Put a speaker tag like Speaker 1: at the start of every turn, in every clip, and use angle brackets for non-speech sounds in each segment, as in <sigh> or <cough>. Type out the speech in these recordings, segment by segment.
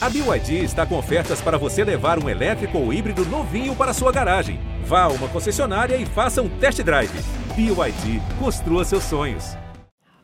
Speaker 1: A BYD está com ofertas para você levar um elétrico ou híbrido novinho para sua garagem. Vá a uma concessionária e faça um test drive. BYD, construa seus sonhos.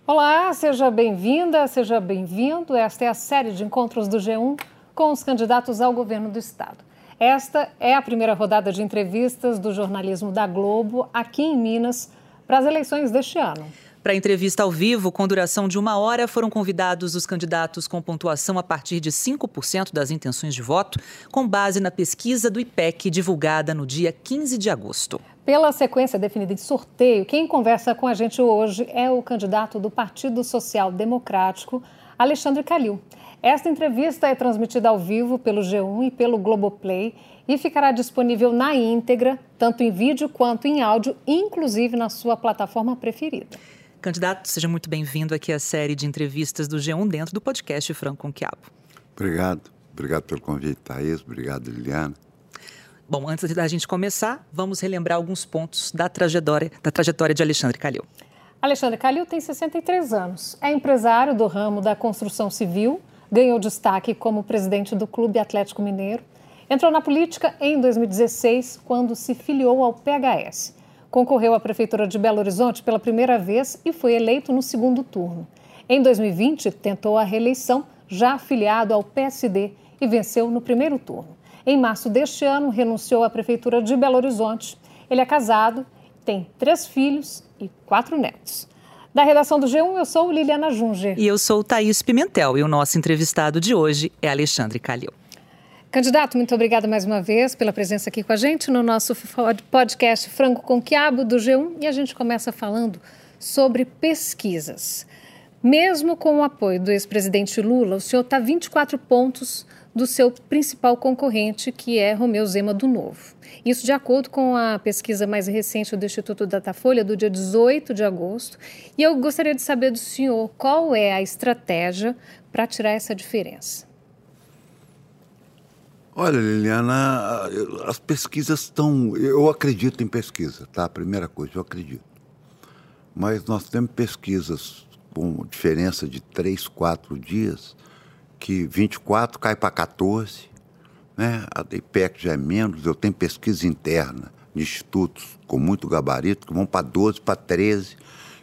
Speaker 2: Olá, seja bem-vinda, seja bem-vindo. Esta é a série de encontros do G1 com os candidatos ao governo do Estado. Esta é a primeira rodada de entrevistas do jornalismo da Globo aqui em Minas para as eleições deste ano.
Speaker 3: Para a entrevista ao vivo, com duração de uma hora, foram convidados os candidatos com pontuação a partir de 5% das intenções de voto, com base na pesquisa do IPEC divulgada no dia 15 de agosto.
Speaker 2: Pela sequência definida em sorteio, quem conversa com a gente hoje é o candidato do Partido Social Democrático, Alexandre Calil. Esta entrevista é transmitida ao vivo pelo G1 e pelo Globoplay e ficará disponível na íntegra, tanto em vídeo quanto em áudio, inclusive na sua plataforma preferida.
Speaker 3: Candidato, seja muito bem-vindo aqui à série de entrevistas do G1 dentro do podcast Franco com Quiabo.
Speaker 4: Obrigado. Obrigado pelo convite, Thaís. Obrigado, Liliana.
Speaker 3: Bom, antes da gente começar, vamos relembrar alguns pontos da trajetória, da trajetória de Alexandre Calil.
Speaker 2: Alexandre Calil tem 63 anos, é empresário do ramo da construção civil, ganhou destaque como presidente do Clube Atlético Mineiro, entrou na política em 2016, quando se filiou ao PHS. Concorreu à Prefeitura de Belo Horizonte pela primeira vez e foi eleito no segundo turno. Em 2020, tentou a reeleição, já afiliado ao PSD, e venceu no primeiro turno. Em março deste ano, renunciou à Prefeitura de Belo Horizonte. Ele é casado, tem três filhos e quatro netos. Da redação do G1, eu sou Liliana Junger.
Speaker 3: E eu sou Thaís Pimentel, e o nosso entrevistado de hoje é Alexandre Calil.
Speaker 2: Candidato, muito obrigada mais uma vez pela presença aqui com a gente no nosso podcast Frango com Quiabo do G1 e a gente começa falando sobre pesquisas. Mesmo com o apoio do ex-presidente Lula, o senhor está 24 pontos do seu principal concorrente, que é Romeu Zema do Novo. Isso de acordo com a pesquisa mais recente do Instituto Datafolha, do dia 18 de agosto. E eu gostaria de saber do senhor qual é a estratégia para tirar essa diferença.
Speaker 4: Olha, Liliana, as pesquisas estão. Eu acredito em pesquisa, tá? Primeira coisa, eu acredito. Mas nós temos pesquisas com diferença de três, quatro dias, que 24 cai para 14, né? A IPEC já é menos. Eu tenho pesquisa interna de institutos com muito gabarito que vão para 12, para 13.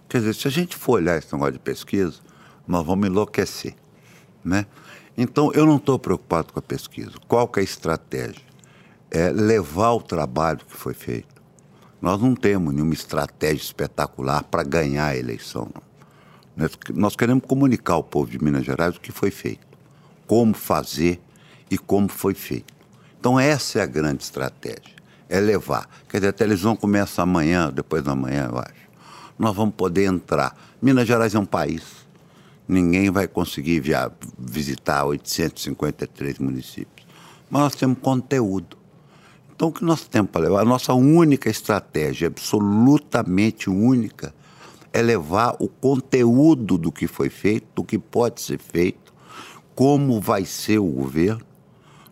Speaker 4: Quer dizer, se a gente for olhar esse negócio de pesquisa, nós vamos enlouquecer, né? Então, eu não estou preocupado com a pesquisa. Qual que é a estratégia? É levar o trabalho que foi feito. Nós não temos nenhuma estratégia espetacular para ganhar a eleição. Não. Nós queremos comunicar ao povo de Minas Gerais o que foi feito, como fazer e como foi feito. Então, essa é a grande estratégia, é levar. Quer dizer, a televisão começa amanhã, depois da manhã, eu acho. Nós vamos poder entrar. Minas Gerais é um país ninguém vai conseguir via, visitar 853 municípios. Mas nós temos conteúdo. Então, o que nós temos para levar? A nossa única estratégia, absolutamente única, é levar o conteúdo do que foi feito, do que pode ser feito, como vai ser o governo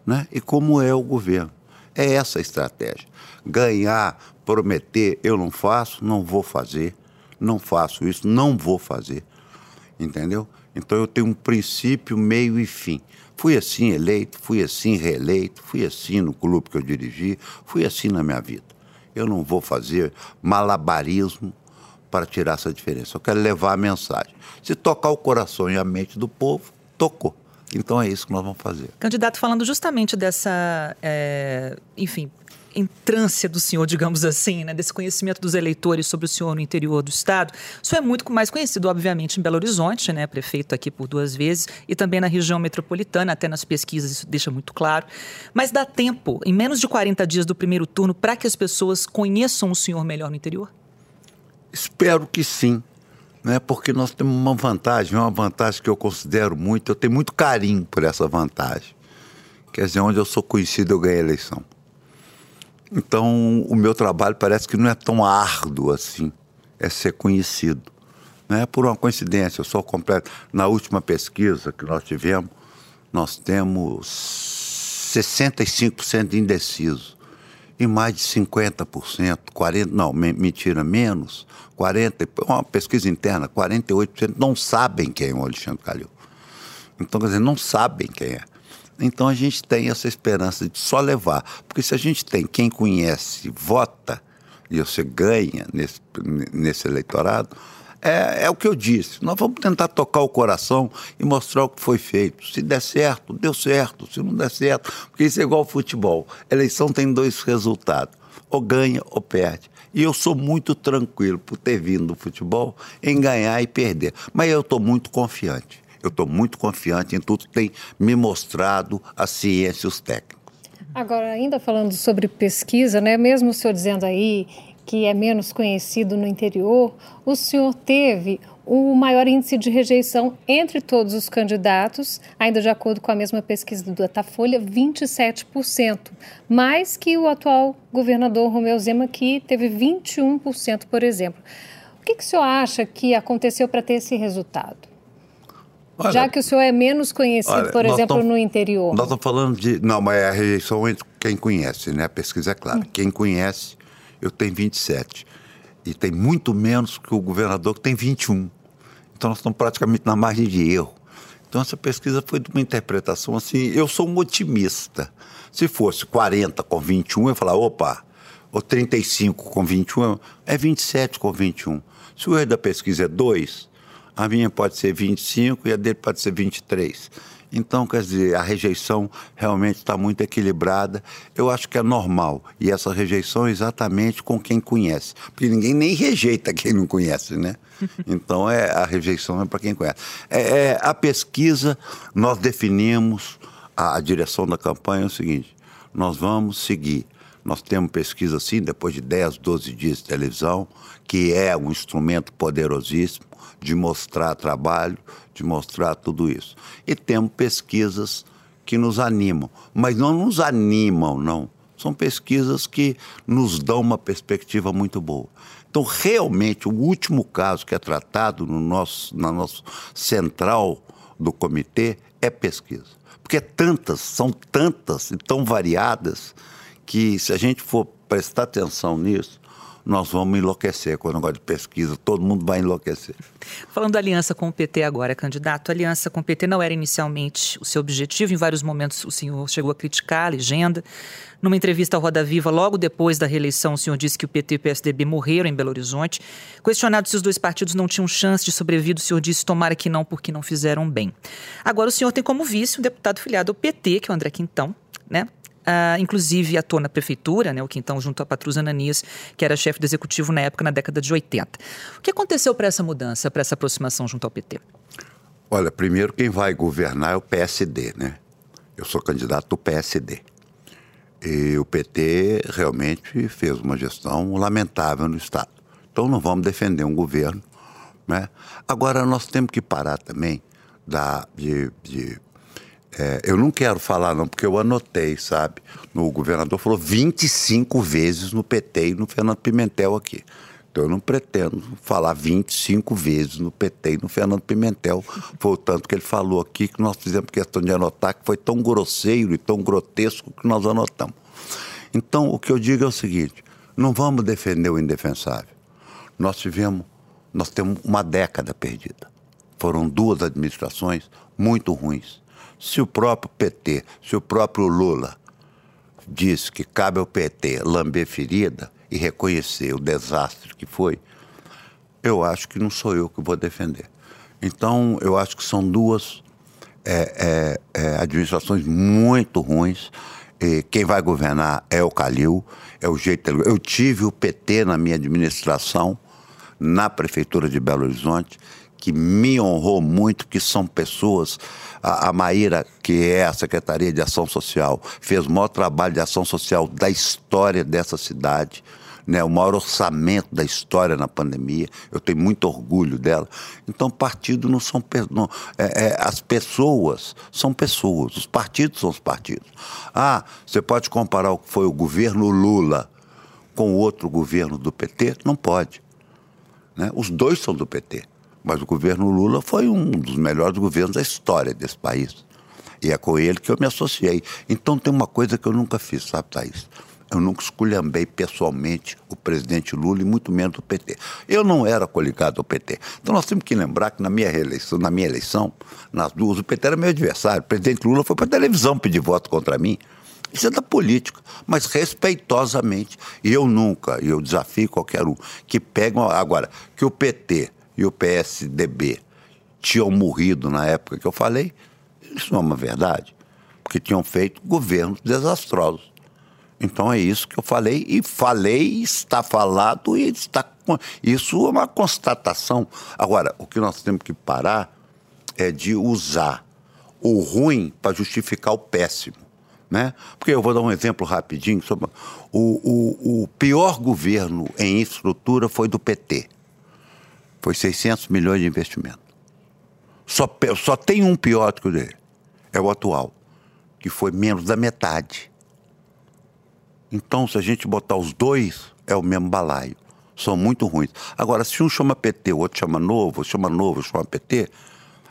Speaker 4: né? e como é o governo. É essa a estratégia. Ganhar, prometer, eu não faço, não vou fazer, não faço isso, não vou fazer entendeu? Então eu tenho um princípio, meio e fim. Fui assim eleito, fui assim reeleito, fui assim no clube que eu dirigi, fui assim na minha vida. Eu não vou fazer malabarismo para tirar essa diferença. Eu quero levar a mensagem. Se tocar o coração e a mente do povo, tocou. Então é isso que nós vamos fazer.
Speaker 3: Candidato, falando justamente dessa, é, enfim, entrância do senhor, digamos assim, né, desse conhecimento dos eleitores sobre o senhor no interior do estado. O senhor é muito mais conhecido, obviamente, em Belo Horizonte, né, prefeito aqui por duas vezes, e também na região metropolitana, até nas pesquisas isso deixa muito claro. Mas dá tempo, em menos de 40 dias do primeiro turno, para que as pessoas conheçam o senhor melhor no interior?
Speaker 4: Espero que sim. Né, porque nós temos uma vantagem, uma vantagem que eu considero muito, eu tenho muito carinho por essa vantagem. Quer dizer, onde eu sou conhecido, eu ganhei a eleição. Então, o meu trabalho parece que não é tão árduo assim, é ser conhecido. Não é por uma coincidência, eu sou completo. Na última pesquisa que nós tivemos, nós temos 65% de indeciso e mais de 50%, 40%, não, mentira, menos, 40%, uma pesquisa interna, 48% não sabem quem é o Alexandre Calil. Então, quer dizer, não sabem quem é. Então a gente tem essa esperança de só levar. Porque se a gente tem quem conhece, vota, e você ganha nesse, nesse eleitorado, é, é, o que eu disse. Nós vamos tentar tocar o coração e mostrar o que foi feito. Se der certo, deu certo. Se não der certo, porque isso é igual ao futebol. eleição tem dois resultados: ou ganha ou perde. E eu sou muito tranquilo por ter vindo do futebol em ganhar e perder. Mas eu estou muito confiante. Eu estou muito confiante em tudo que tem me mostrado a ciência e os técnicos.
Speaker 2: Agora, ainda falando sobre pesquisa, né? mesmo o senhor dizendo aí que é menos conhecido no interior, o senhor teve o maior índice de rejeição entre todos os candidatos, ainda de acordo com a mesma pesquisa do Datafolha, 27%, mais que o atual governador Romeu Zema, que teve 21%, por exemplo. O que, que o senhor acha que aconteceu para ter esse resultado? Olha, Já que o senhor é menos conhecido, olha, por exemplo, no interior.
Speaker 4: Nós estamos falando de. Não, mas é a rejeição entre quem conhece, né? A pesquisa é clara. Hum. Quem conhece, eu tenho 27. E tem muito menos que o governador, que tem 21. Então nós estamos praticamente na margem de erro. Então essa pesquisa foi de uma interpretação assim. Eu sou um otimista. Se fosse 40 com 21, eu ia falar, opa, ou 35 com 21, é 27 com 21. Se o erro da pesquisa é 2, a minha pode ser 25 e a dele pode ser 23. Então, quer dizer, a rejeição realmente está muito equilibrada. Eu acho que é normal. E essa rejeição é exatamente com quem conhece. Porque ninguém nem rejeita quem não conhece, né? <laughs> Então, é, a rejeição é para quem conhece. É, é, a pesquisa, nós definimos a, a direção da campanha é o seguinte: nós vamos seguir. Nós temos pesquisa assim, depois de 10, 12 dias de televisão, que é um instrumento poderosíssimo de mostrar trabalho, de mostrar tudo isso. E temos pesquisas que nos animam, mas não nos animam, não. São pesquisas que nos dão uma perspectiva muito boa. Então, realmente, o último caso que é tratado no nosso, na nossa central do comitê é pesquisa. Porque é tantas, são tantas e tão variadas que se a gente for prestar atenção nisso, nós vamos enlouquecer com o negócio de pesquisa, todo mundo vai enlouquecer.
Speaker 3: Falando da aliança com o PT agora, candidato, a aliança com o PT não era inicialmente o seu objetivo, em vários momentos o senhor chegou a criticar a legenda. Numa entrevista ao Roda Viva, logo depois da reeleição, o senhor disse que o PT e o PSDB morreram em Belo Horizonte. Questionado se os dois partidos não tinham chance de sobreviver, o senhor disse tomara que não, porque não fizeram bem. Agora o senhor tem como vice um deputado filiado ao PT, que é o André Quintão, né? Uh, inclusive atuou na prefeitura, né, o Quintão, junto a Patrus Ananias, que era chefe do executivo na época, na década de 80. O que aconteceu para essa mudança, para essa aproximação junto ao PT?
Speaker 4: Olha, primeiro quem vai governar é o PSD, né? Eu sou candidato do PSD. E o PT realmente fez uma gestão lamentável no Estado. Então não vamos defender um governo. Né? Agora nós temos que parar também da, de, de é, eu não quero falar, não, porque eu anotei, sabe? O governador falou 25 vezes no PT e no Fernando Pimentel aqui. Então eu não pretendo falar 25 vezes no PT e no Fernando Pimentel. Foi o tanto que ele falou aqui que nós fizemos questão de anotar, que foi tão grosseiro e tão grotesco que nós anotamos. Então o que eu digo é o seguinte: não vamos defender o indefensável. Nós tivemos, nós temos uma década perdida. Foram duas administrações muito ruins se o próprio PT, se o próprio Lula diz que cabe ao PT lamber ferida e reconhecer o desastre que foi, eu acho que não sou eu que vou defender. Então, eu acho que são duas é, é, é, administrações muito ruins. E quem vai governar é o Calil, é o jeito. Eu tive o PT na minha administração, na prefeitura de Belo Horizonte, que me honrou muito, que são pessoas. A, a Maíra, que é a Secretaria de Ação Social, fez o maior trabalho de ação social da história dessa cidade. Né, o maior orçamento da história na pandemia. Eu tenho muito orgulho dela. Então, partido não são. Não, é, é, as pessoas são pessoas, os partidos são os partidos. Ah, você pode comparar o que foi o governo Lula com o outro governo do PT? Não pode. Né? Os dois são do PT. Mas o governo Lula foi um dos melhores governos da história desse país. E é com ele que eu me associei. Então tem uma coisa que eu nunca fiz, sabe, Thaís? Eu nunca esculhambei pessoalmente o presidente Lula e muito menos o PT. Eu não era coligado ao PT. Então nós temos que lembrar que na minha reeleição, na minha eleição, nas duas, o PT era meu adversário. O presidente Lula foi para a televisão pedir voto contra mim. Isso é da política, mas respeitosamente. E eu nunca, e eu desafio qualquer um, que pegam. Agora, que o PT e o PSDB tinham morrido na época que eu falei, isso não é uma verdade. Porque tinham feito governos desastrosos. Então é isso que eu falei, e falei, está falado, e está. Isso é uma constatação. Agora, o que nós temos que parar é de usar o ruim para justificar o péssimo. Né? Porque eu vou dar um exemplo rapidinho. Sobre... O, o, o pior governo em infraestrutura foi do PT. Foi 600 milhões de investimento. Só, só tem um pior do que o dele. É o atual, que foi menos da metade. Então, se a gente botar os dois, é o mesmo balaio. São muito ruins. Agora, se um chama PT, o outro chama Novo, chama Novo, chama PT,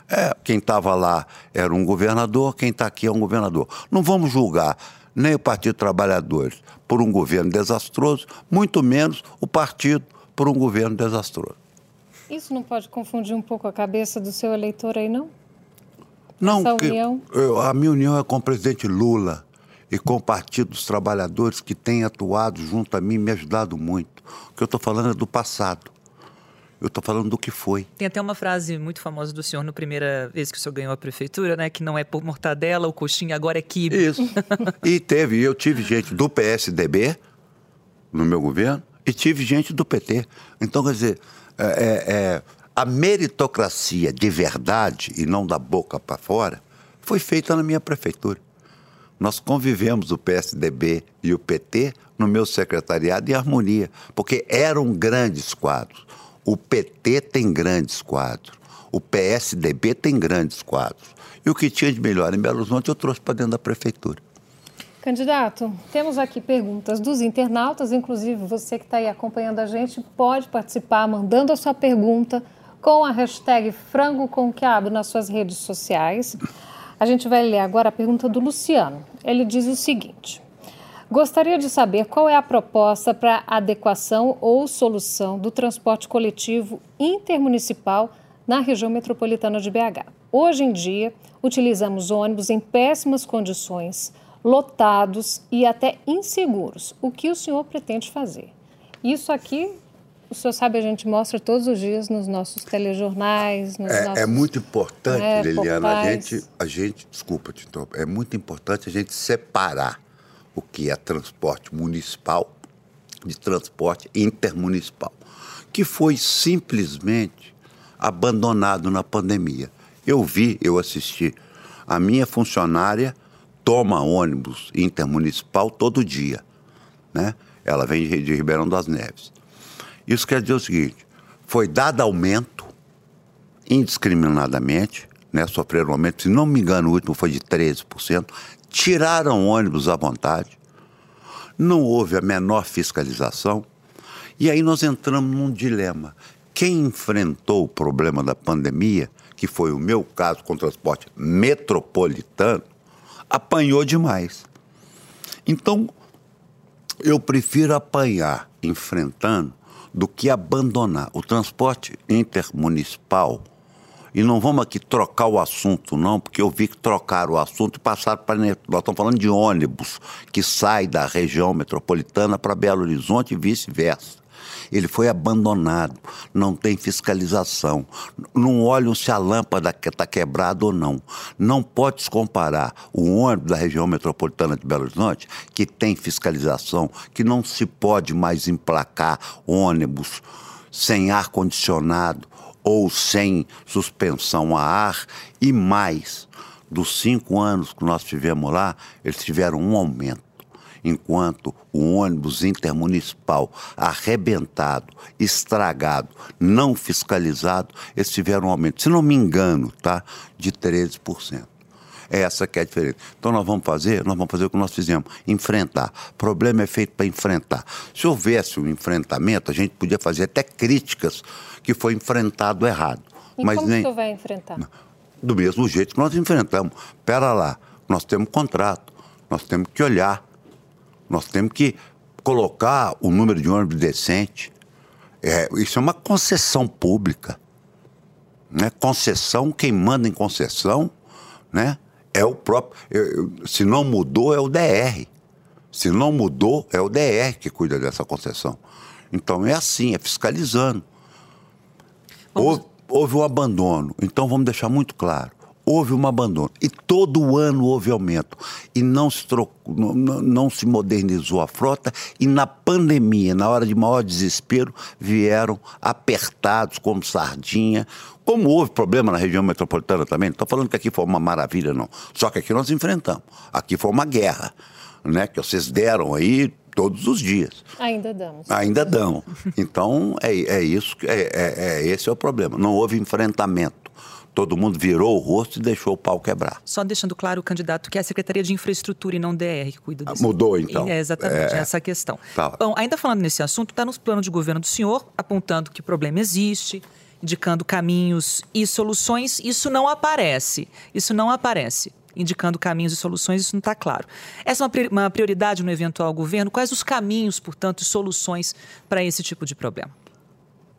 Speaker 4: é, quem estava lá era um governador, quem está aqui é um governador. Não vamos julgar nem o Partido Trabalhadores por um governo desastroso, muito menos o partido por um governo desastroso.
Speaker 2: Isso não pode confundir um pouco a cabeça do seu eleitor aí, não?
Speaker 4: Não, Essa união? Eu, a minha união é com o presidente Lula e com o Partido dos Trabalhadores que tem atuado junto a mim e me ajudado muito. O que eu estou falando é do passado. Eu estou falando do que foi.
Speaker 3: Tem até uma frase muito famosa do senhor na primeira vez que o senhor ganhou a prefeitura, né? Que não é por mortadela, o coxinha agora é quibe.
Speaker 4: Isso. e teve, eu tive gente do PSDB no meu governo e tive gente do PT. Então, quer dizer, é, é, é, a meritocracia de verdade e não da boca para fora foi feita na minha prefeitura. Nós convivemos o PSDB e o PT no meu secretariado em harmonia, porque eram grandes quadros. O PT tem grandes quadros. O PSDB tem grandes quadros. E o que tinha de melhor em Belo Horizonte eu trouxe para dentro da prefeitura.
Speaker 2: Candidato, temos aqui perguntas dos internautas, inclusive você que está aí acompanhando a gente pode participar mandando a sua pergunta com a hashtag frango com quiabo nas suas redes sociais. A gente vai ler agora a pergunta do Luciano. Ele diz o seguinte: Gostaria de saber qual é a proposta para adequação ou solução do transporte coletivo intermunicipal na região metropolitana de BH. Hoje em dia, utilizamos ônibus em péssimas condições, lotados e até inseguros. O que o senhor pretende fazer? Isso aqui, o senhor sabe, a gente mostra todos os dias nos nossos telejornais. Nos
Speaker 4: é,
Speaker 2: nossos,
Speaker 4: é muito importante, né, Liliana, a gente, a gente, desculpa, Tito, é muito importante a gente separar o que é transporte municipal de transporte intermunicipal, que foi simplesmente abandonado na pandemia. Eu vi, eu assisti. A minha funcionária toma ônibus intermunicipal todo dia. Né? Ela vem de Ribeirão das Neves. Isso quer dizer o seguinte: foi dado aumento indiscriminadamente, né? sofreram um aumento, se não me engano, o último foi de 13%, tiraram ônibus à vontade, não houve a menor fiscalização, e aí nós entramos num dilema. Quem enfrentou o problema da pandemia, que foi o meu caso com o transporte metropolitano, apanhou demais. Então, eu prefiro apanhar enfrentando do que abandonar. O transporte intermunicipal e não vamos aqui trocar o assunto, não, porque eu vi que trocaram o assunto e passaram para. Nós estamos falando de ônibus que sai da região metropolitana para Belo Horizonte e vice-versa. Ele foi abandonado, não tem fiscalização, não olham se a lâmpada está quebrada ou não. Não pode se comparar o ônibus da região metropolitana de Belo Horizonte, que tem fiscalização, que não se pode mais emplacar ônibus sem ar-condicionado ou sem suspensão a ar, e mais, dos cinco anos que nós tivemos lá, eles tiveram um aumento. Enquanto o ônibus intermunicipal arrebentado, estragado, não fiscalizado, eles tiveram um aumento, se não me engano, tá, de 13%. É essa que é a diferença. Então nós vamos fazer, nós vamos fazer o que nós fizemos, enfrentar. O problema é feito para enfrentar. Se houvesse um enfrentamento, a gente podia fazer até críticas que foi enfrentado errado.
Speaker 2: E Mas como nem... senhor vai enfrentar?
Speaker 4: Do mesmo jeito que nós enfrentamos. Pera lá, nós temos contrato, nós temos que olhar Nós temos que colocar o número de ônibus decente. É, isso é uma concessão pública. Né? Concessão, quem manda em concessão né? é o próprio. Se não mudou, é o DR. Se não mudou, é o DR que cuida dessa concessão. Então é assim, é fiscalizando. Houve, houve um abandono. Então vamos deixar muito claro houve um abandono. E todo ano houve aumento. E não se, trocou, não, não se modernizou a frota. E na pandemia, na hora de maior desespero, vieram apertados como sardinha. Como houve problema na região metropolitana também, não estou falando que aqui foi uma maravilha, não. Só que aqui nós enfrentamos. Aqui foi uma guerra, né? Que vocês deram aí todos os dias.
Speaker 2: Ainda damos.
Speaker 4: Ainda dão. Então, é, é isso, é, é, é, esse é o problema. Não houve enfrentamento todo mundo virou o rosto e deixou o pau quebrar.
Speaker 3: Só deixando claro o candidato que é a Secretaria de Infraestrutura e não DR que cuida disso.
Speaker 4: Mudou então.
Speaker 3: É exatamente é, essa questão. Tá. Bom, ainda falando nesse assunto, está nos planos de governo do senhor, apontando que o problema existe, indicando caminhos e soluções. Isso não aparece. Isso não aparece. Indicando caminhos e soluções, isso não está claro. Essa é uma prioridade no eventual governo? Quais os caminhos, portanto, e soluções para esse tipo de problema?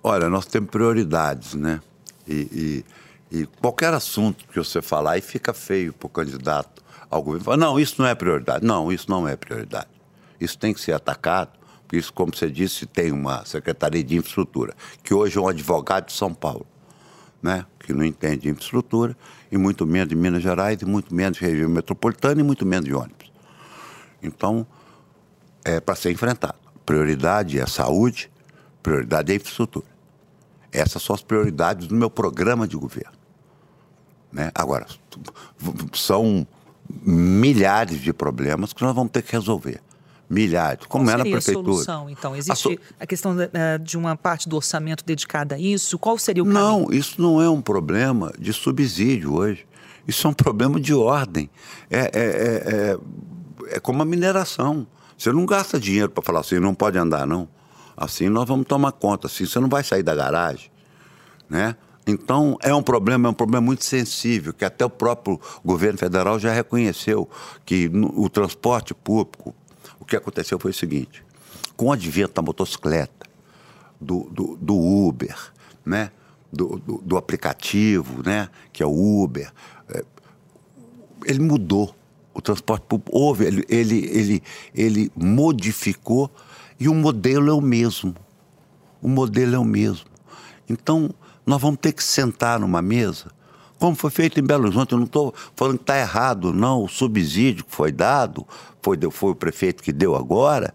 Speaker 4: Olha, nós temos prioridades, né? e, e e qualquer assunto que você falar, aí fica feio para o candidato ao governo. Fala, não, isso não é prioridade. Não, isso não é prioridade. Isso tem que ser atacado. Isso, como você disse, tem uma Secretaria de Infraestrutura, que hoje é um advogado de São Paulo, né? que não entende de infraestrutura, e muito menos de Minas Gerais, e muito menos de região metropolitana, e muito menos de ônibus. Então, é para ser enfrentado. Prioridade é saúde, prioridade é infraestrutura. Essas são as prioridades do meu programa de governo. Né? Agora, são milhares de problemas que nós vamos ter que resolver. Milhares, como
Speaker 3: Qual
Speaker 4: é na
Speaker 3: prefeitura. A solução, então? Existe a, so... a questão de, eh, de, uma parte do orçamento dedicada a isso? Qual seria o caminho?
Speaker 4: Não, isso não é um problema de subsídio hoje. Isso é um <laughs> problema de ordem. É, é, é, é, é como a mineração. Você não gasta dinheiro para falar assim, não pode andar, não. Assim nós vamos tomar conta. Assim você não vai sair da garagem, né? Então, é um problema, é um problema muito sensível, que até o próprio governo federal já reconheceu que o transporte público, o que aconteceu foi o seguinte, com o advento da motocicleta, do, do, do Uber, né? Do, do, do, aplicativo, né? que é o Uber, é, ele mudou. O transporte público houve, ele, ele, ele, ele modificou e o modelo é o mesmo. O modelo é o mesmo. Então, nós vamos ter que sentar numa mesa, como foi feito em Belo Horizonte. Eu não estou falando que está errado, não. O subsídio que foi dado, foi, foi o prefeito que deu agora,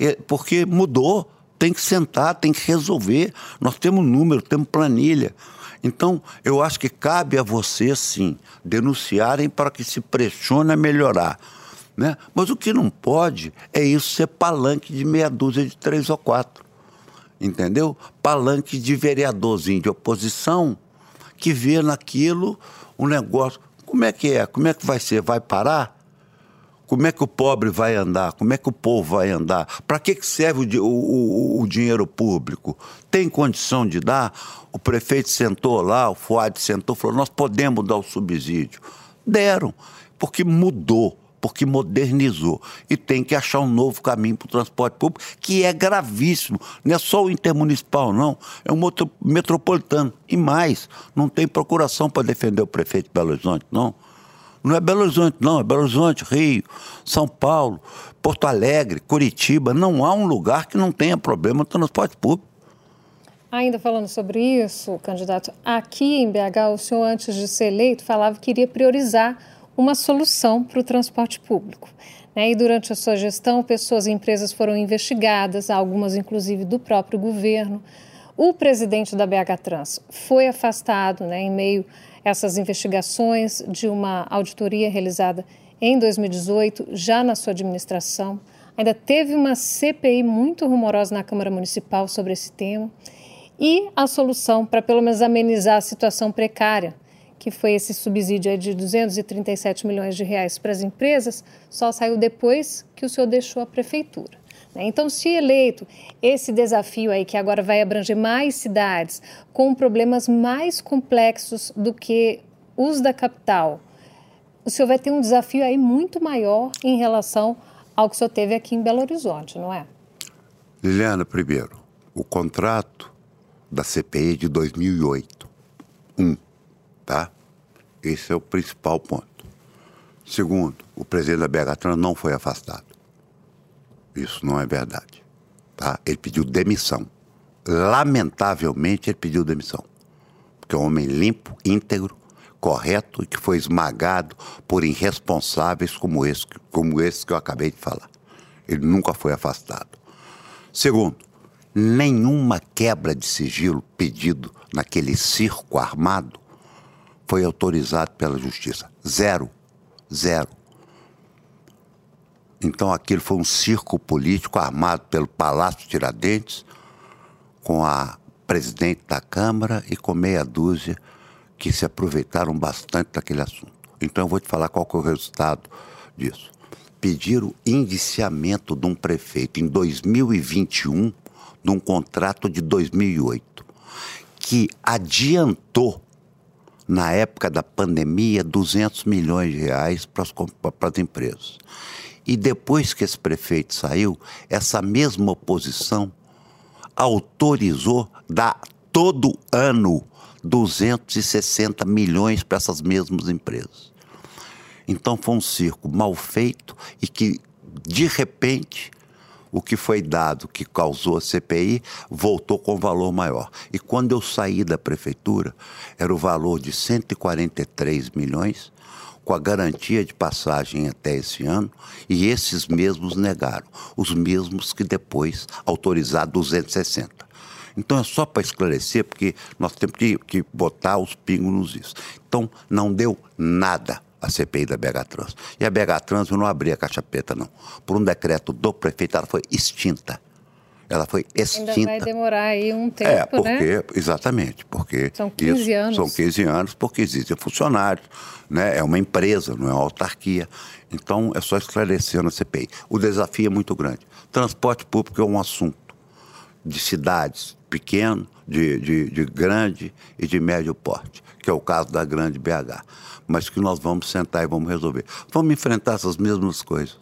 Speaker 4: é, porque mudou. Tem que sentar, tem que resolver. Nós temos número, temos planilha. Então, eu acho que cabe a você, sim, denunciarem para que se pressione a melhorar. Né? Mas o que não pode é isso ser palanque de meia dúzia de três ou quatro entendeu? Palanque de vereadorzinho de oposição que vê naquilo um negócio. Como é que é? Como é que vai ser? Vai parar? Como é que o pobre vai andar? Como é que o povo vai andar? Para que serve o, o, o, dinheiro público? Tem condição de dar? O prefeito sentou lá, o FUAD sentou, falou: nós podemos dar o subsídio. Deram, porque mudou porque modernizou. E tem que achar um novo caminho para o transporte público, que é gravíssimo. Não é só o intermunicipal, não. É um outro metropolitano. E mais, não tem procuração para defender o prefeito de Belo Horizonte, não. Não é Belo Horizonte, não. É Belo Horizonte, Rio, São Paulo, Porto Alegre, Curitiba. Não há um lugar que não tenha problema no transporte público.
Speaker 2: Ainda falando sobre isso, candidato, aqui em BH, o senhor, antes de ser eleito, falava que iria priorizar uma solução para o transporte público. Né? E durante a sua gestão, pessoas e empresas foram investigadas, algumas inclusive do próprio governo. O presidente da BH Trans foi afastado né, em meio a essas investigações de uma auditoria realizada em 2018, já na sua administração. Ainda teve uma CPI muito rumorosa na Câmara Municipal sobre esse tema. E a solução para pelo menos amenizar a situação precária que foi esse subsídio de 237 milhões de reais para as empresas, só saiu depois que o senhor deixou a prefeitura. Né? Então, se eleito, esse desafio aí que agora vai abranger mais cidades com problemas mais complexos do que os da capital, o senhor vai ter um desafio aí muito maior em relação ao que o senhor teve aqui em Belo Horizonte, não é?
Speaker 4: Liliana, primeiro, o contrato da CPI de 2008. Um, tá? Esse é o principal ponto. Segundo, o presidente da BH não foi afastado. Isso não é verdade. Tá? Ele pediu demissão. Lamentavelmente, ele pediu demissão. Porque é um homem limpo, íntegro, correto e que foi esmagado por irresponsáveis como esse, como esse que eu acabei de falar. Ele nunca foi afastado. Segundo, nenhuma quebra de sigilo pedido naquele circo armado foi autorizado pela justiça. Zero. Zero. Então aquilo foi um circo político armado pelo Palácio Tiradentes, com a presidente da Câmara e com meia dúzia que se aproveitaram bastante daquele assunto. Então eu vou te falar qual é o resultado disso. Pediram indiciamento de um prefeito em 2021 de um contrato de 2008, que adiantou, na época da pandemia, 200 milhões de reais para as, para as empresas. E depois que esse prefeito saiu, essa mesma oposição autorizou dar todo ano 260 milhões para essas mesmas empresas. Então foi um circo mal feito e que, de repente, o que foi dado, que causou a CPI, voltou com valor maior. E quando eu saí da prefeitura, era o valor de 143 milhões, com a garantia de passagem até esse ano, e esses mesmos negaram, os mesmos que depois autorizaram 260. Então é só para esclarecer, porque nós temos que, que botar os pingos nos. Então não deu nada a CPI da BH Trans. E a BH Trans eu não abri a caixa preta, não. Por um decreto do prefeito, ela foi extinta. Ela foi extinta. Ainda
Speaker 2: vai demorar aí um tempo,
Speaker 4: É, porque, né? exatamente, porque...
Speaker 2: São 15 isso, anos.
Speaker 4: São 15 anos, porque existem funcionários, né? é uma empresa, não é uma autarquia. Então, é só esclarecer na CPI. O desafio é muito grande. Transporte público é um assunto de cidades pequeno, de, de, de grande e de médio porte, que é o caso da grande BH. Mas que nós vamos sentar e vamos resolver. Vamos enfrentar essas mesmas coisas,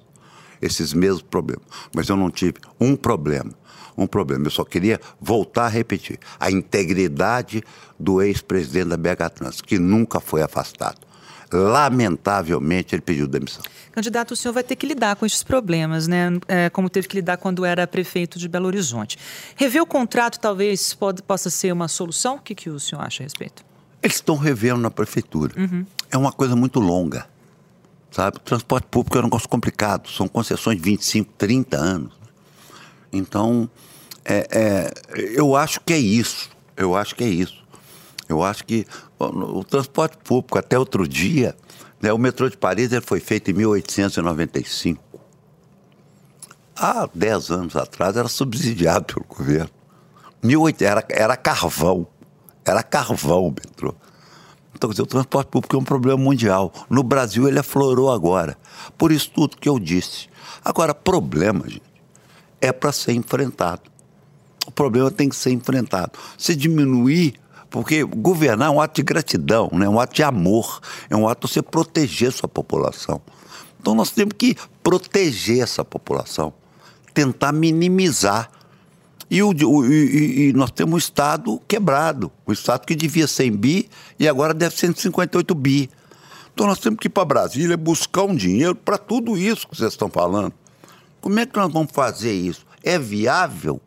Speaker 4: esses mesmos problemas. Mas eu não tive um problema um problema. Eu só queria voltar a repetir: a integridade do ex-presidente da BH Trans, que nunca foi afastado. Lamentavelmente, ele pediu demissão.
Speaker 3: Candidato, o senhor vai ter que lidar com esses problemas, né? É, como teve que lidar quando era prefeito de Belo Horizonte. Rever o contrato talvez pode, possa ser uma solução? O que, que o senhor acha a respeito?
Speaker 4: Eles estão revendo na prefeitura. Uhum. É uma coisa muito longa. Sabe? O transporte público é um negócio complicado. São concessões de 25, 30 anos. Então, é, é, eu acho que é isso. Eu acho que é isso. Eu acho que o, transporte público, até outro dia, né, o metrô de Paris ele foi feito em 1895. Há 10 anos atrás era subsidiado pelo governo. 18, era, era carvão. Era carvão o metrô. Então, quer dizer, o transporte público é um problema mundial. No Brasil ele aflorou agora. Por isso tudo que eu disse. Agora, problema, gente, é para ser enfrentado. O problema tem que ser enfrentado. Se diminuir porque governar é um ato de gratidão, né? um ato de amor, é um ato de você proteger sua população. Então nós temos que proteger essa população, tentar minimizar. E, o e, e nós temos um Estado quebrado, um Estado que devia 100 bi e agora deve 158 bi. Então nós temos que ir para Brasília buscar um dinheiro para tudo isso que vocês estão falando. Como é que nós vamos fazer isso? É viável?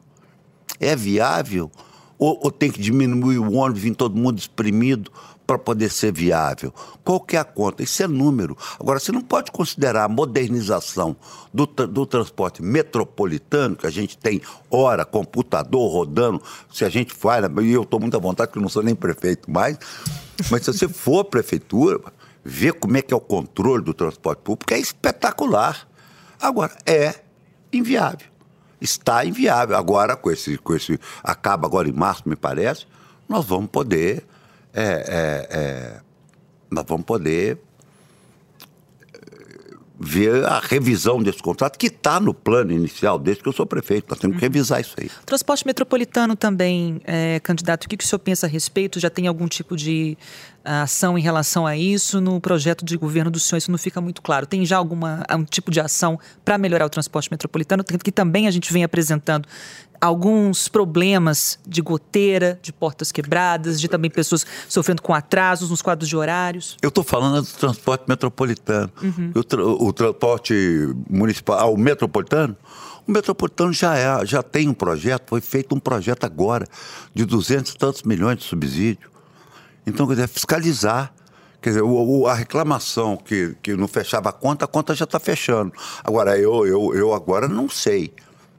Speaker 4: É viável? Ou, ou tem que diminuir o ônibus, vir todo mundo exprimido para poder ser viável? Qual que é a conta? Isso é número. Agora, você não pode considerar a modernização do, do transporte metropolitano, que a gente tem hora, computador rodando, se a gente faz, e eu estou muito à vontade, porque eu não sou nem prefeito mais, mas se você <laughs> for prefeitura, ver como é que é o controle do transporte público, é espetacular. Agora, é inviável está inviável. Agora, com esse, com esse. Acaba agora em março, me parece, nós vamos poder. É, é, é, nós vamos poder é, ver a revisão desse contrato, que está no plano inicial, desde que eu sou prefeito. Nós temos que revisar isso aí.
Speaker 3: Transporte metropolitano também, é, candidato, o que, que o senhor pensa a respeito? Já tem algum tipo de a ação em relação a isso no projeto de governo do senhor? Isso não fica muito claro. Tem já alguma um tipo de ação para melhorar o transporte metropolitano? Que também a gente vem apresentando alguns problemas de goteira, de portas quebradas, de também pessoas sofrendo com atrasos nos quadros de horários?
Speaker 4: Eu estou falando do transporte metropolitano. Uhum. O, tra o, transporte municipal, ah, o metropolitano, o metropolitano já, é, já tem um projeto, foi feito um projeto agora de duzentos e tantos milhões de subsídio. Então, quer dizer, fiscalizar. Quer dizer, o, o, a reclamação que, que não fechava a conta, a conta já está fechando. Agora, eu, eu, eu agora não sei.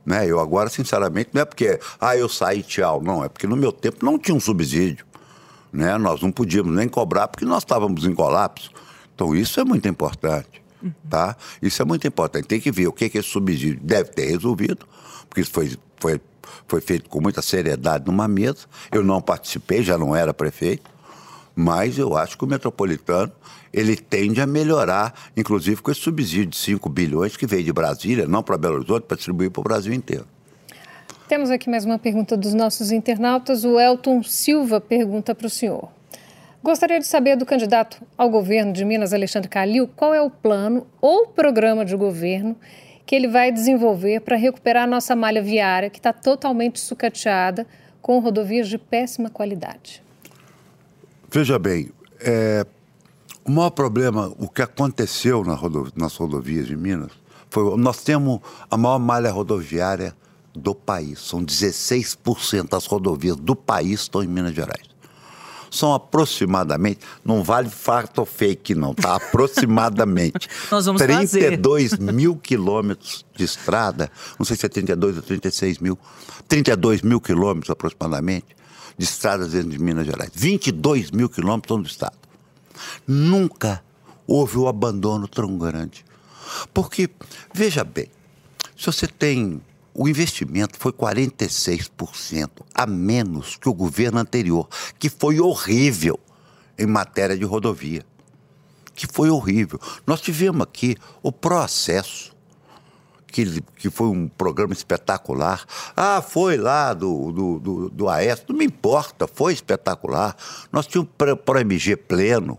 Speaker 4: Né? Eu agora, sinceramente, não é porque, ah, eu saí, tchau. Não, é porque no meu tempo não tinha um subsídio. Né? Nós não podíamos nem cobrar porque nós estávamos em colapso. Então, isso é muito importante. Uhum. Tá? Isso é muito importante. Tem que ver o que, que esse subsídio deve ter resolvido, porque isso foi, foi, foi feito com muita seriedade numa mesa. Eu não participei, já não era prefeito, mas eu acho que o metropolitano ele tende a melhorar, inclusive com esse subsídio de 5 bilhões que veio de Brasília, não para Belo Horizonte, para distribuir para o Brasil inteiro.
Speaker 2: Temos aqui mais uma pergunta dos nossos internautas. O Elton Silva pergunta para o senhor. Gostaria de saber do candidato ao governo de Minas, Alexandre Calil, qual é o plano ou programa de governo que ele vai desenvolver para recuperar a nossa malha viária, que está totalmente sucateada, com rodovias de péssima qualidade.
Speaker 4: Veja bem, é, o maior problema, o que aconteceu na nas rodovias de Minas, foi nós temos a maior malha rodoviária do país. São 16% das rodovias do país estão em Minas Gerais. São aproximadamente, não vale fato ou fake não, tá? Aproximadamente. <laughs>
Speaker 3: Nós vamos
Speaker 4: 32 fazer. mil quilômetros de estrada, não sei se é 32 ou 36 mil, 32 mil quilômetros aproximadamente de estradas dentro de Minas Gerais. 22 mil quilômetros no estado. Nunca houve o abandono tão grande. Porque, veja bem, se você tem. O investimento foi 46% a menos que o governo anterior, que foi horrível em matéria de rodovia. Que foi horrível. Nós tivemos aqui o processo que, que foi um programa espetacular. Ah, foi lá do, do, do, do AES, não me importa, foi espetacular. Nós tínhamos o MG pleno,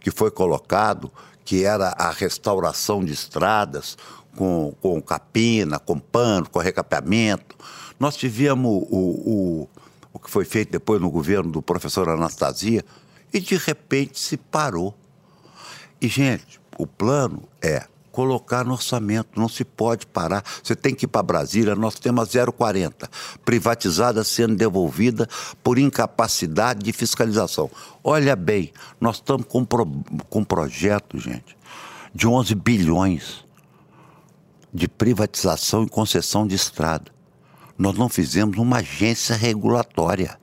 Speaker 4: que foi colocado, que era a restauração de estradas com, com capina, com pano, com recapeamento. Nós tivemos o, o, o que foi feito depois no governo do professor Anastasia e de repente se parou. E, gente, o plano é colocar no orçamento, não se pode parar. Você tem que ir para Brasília, nós temos a 040, privatizada sendo devolvida por incapacidade de fiscalização. Olha bem, nós estamos com, pro, com um projeto, gente, de 11 bilhões de privatização e concessão de estrada. Nós não fizemos uma agência regulatória.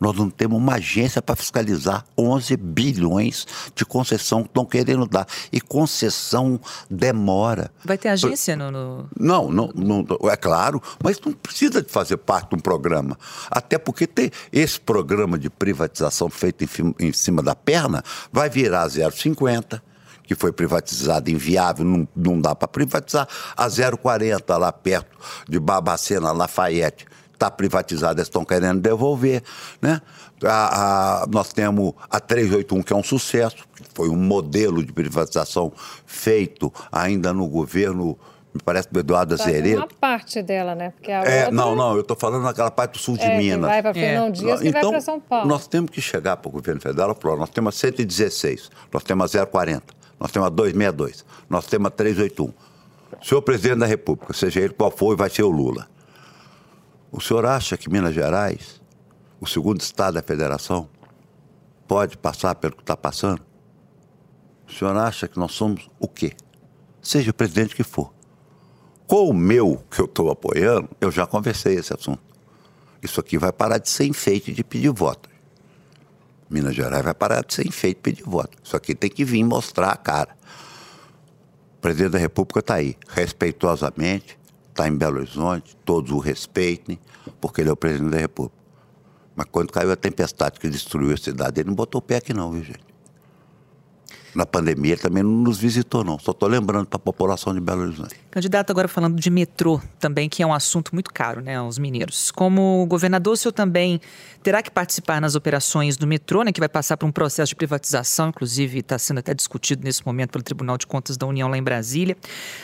Speaker 4: Nós não temos uma agência para fiscalizar 11 bilhões de concessão que estão querendo dar. E concessão demora.
Speaker 3: Vai ter agência no, no...
Speaker 4: Não, não, não, é claro, mas não precisa de fazer parte de um programa. Até porque tem esse programa de privatização feito em, em cima da perna vai virar 0,50 que foi privatizado, inviável, não, não dá para privatizar. A 040 lá perto de Babacena, Lafayette, está privatizada, estão querendo devolver. Né? A, a, nós temos a 381, que é um sucesso, foi um modelo de privatização feito ainda no governo me parece do Eduardo Azeredo.
Speaker 2: Uma parte dela, né?
Speaker 4: Porque a é, outra... Não, não, eu estou falando naquela parte do sul de
Speaker 2: é,
Speaker 4: Minas.
Speaker 2: Que vai para Fernão Dias, que então, vai para São Paulo.
Speaker 4: Nós temos que chegar para o governo federal e falar, nós temos a 116, nós temos a 040, nós temos a 262, nós temos a 381. Senhor presidente da República, seja ele qual for, vai ser o Lula. O senhor acha que Minas Gerais, o segundo estado da federação, pode passar pelo que está passando? O senhor acha que nós somos o quê? Seja o presidente que for. Com o meu, que eu estou apoiando, eu já conversei esse assunto. Isso aqui vai parar de ser enfeite de pedir voto. Minas Gerais vai parar de ser enfeite de pedir voto. Isso aqui tem que vir mostrar a cara. O presidente da República está aí, respeitosamente, está em Belo Horizonte, todos o respeitem, porque ele é o presidente da República. Mas quando caiu a tempestade que destruiu a cidade, ele não botou o pé aqui não, viu, gente? Na pandemia ele também não nos visitou, não. Só estou lembrando para a população de Belo Horizonte.
Speaker 3: Candidato, agora falando de metrô também, que é um assunto muito caro né, aos mineiros. Como governador, o senhor também terá que participar nas operações do metrô, né, que vai passar por um processo de privatização, inclusive está sendo até discutido nesse momento pelo Tribunal de Contas da União lá em Brasília.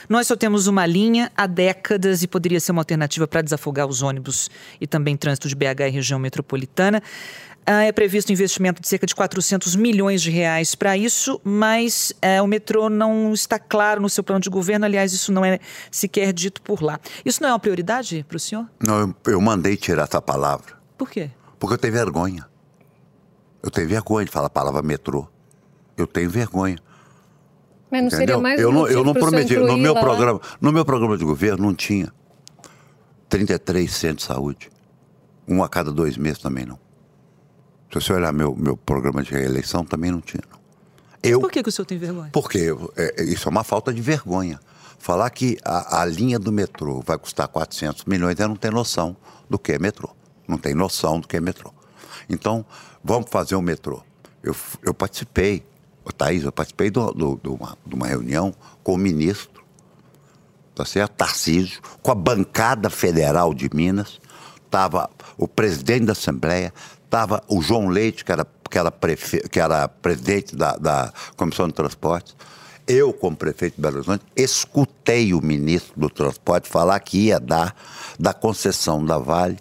Speaker 3: Nós só temos uma linha há décadas e poderia ser uma alternativa para desafogar os ônibus e também trânsito de BH e região metropolitana. Ah, é previsto um investimento de cerca de 400 milhões de reais para isso, mas é, o metrô não está claro no seu plano de governo. Aliás, isso não é sequer dito por lá. Isso não é uma prioridade para o senhor?
Speaker 4: Não, eu, eu mandei tirar essa palavra.
Speaker 3: Por quê?
Speaker 4: Porque eu tenho vergonha. Eu tenho vergonha de falar a palavra metrô. Eu tenho vergonha.
Speaker 2: Mas não seria
Speaker 4: Entendeu?
Speaker 2: mais
Speaker 4: eu
Speaker 2: um
Speaker 4: não, eu não prometi. No meu,
Speaker 2: lá?
Speaker 4: programa, no meu programa de governo não tinha 33 centros de saúde. Um a cada dois meses também não. Se você olhar meu, meu programa de reeleição, também não tinha. Não. Eu,
Speaker 3: Por que, que o senhor tem vergonha?
Speaker 4: porque é, isso é uma falta de vergonha. Falar que a, a linha do metrô vai custar 400 milhões é não ter noção do que é metrô. Não tem noção do que é metrô. Então, vamos fazer um metrô. Eu, eu participei, Thaís, eu participei do- do- de uma, de uma reunião com o ministro, tá certo? Tarcísio, com a bancada federal de Minas, estava o presidente da Assembleia, estava o João Leite, que era, que era, prefe- que era presidente da, da Comissão de Transportes. Eu, como prefeito de Belo Horizonte, escutei o ministro do Transporte falar que ia dar da concessão da Vale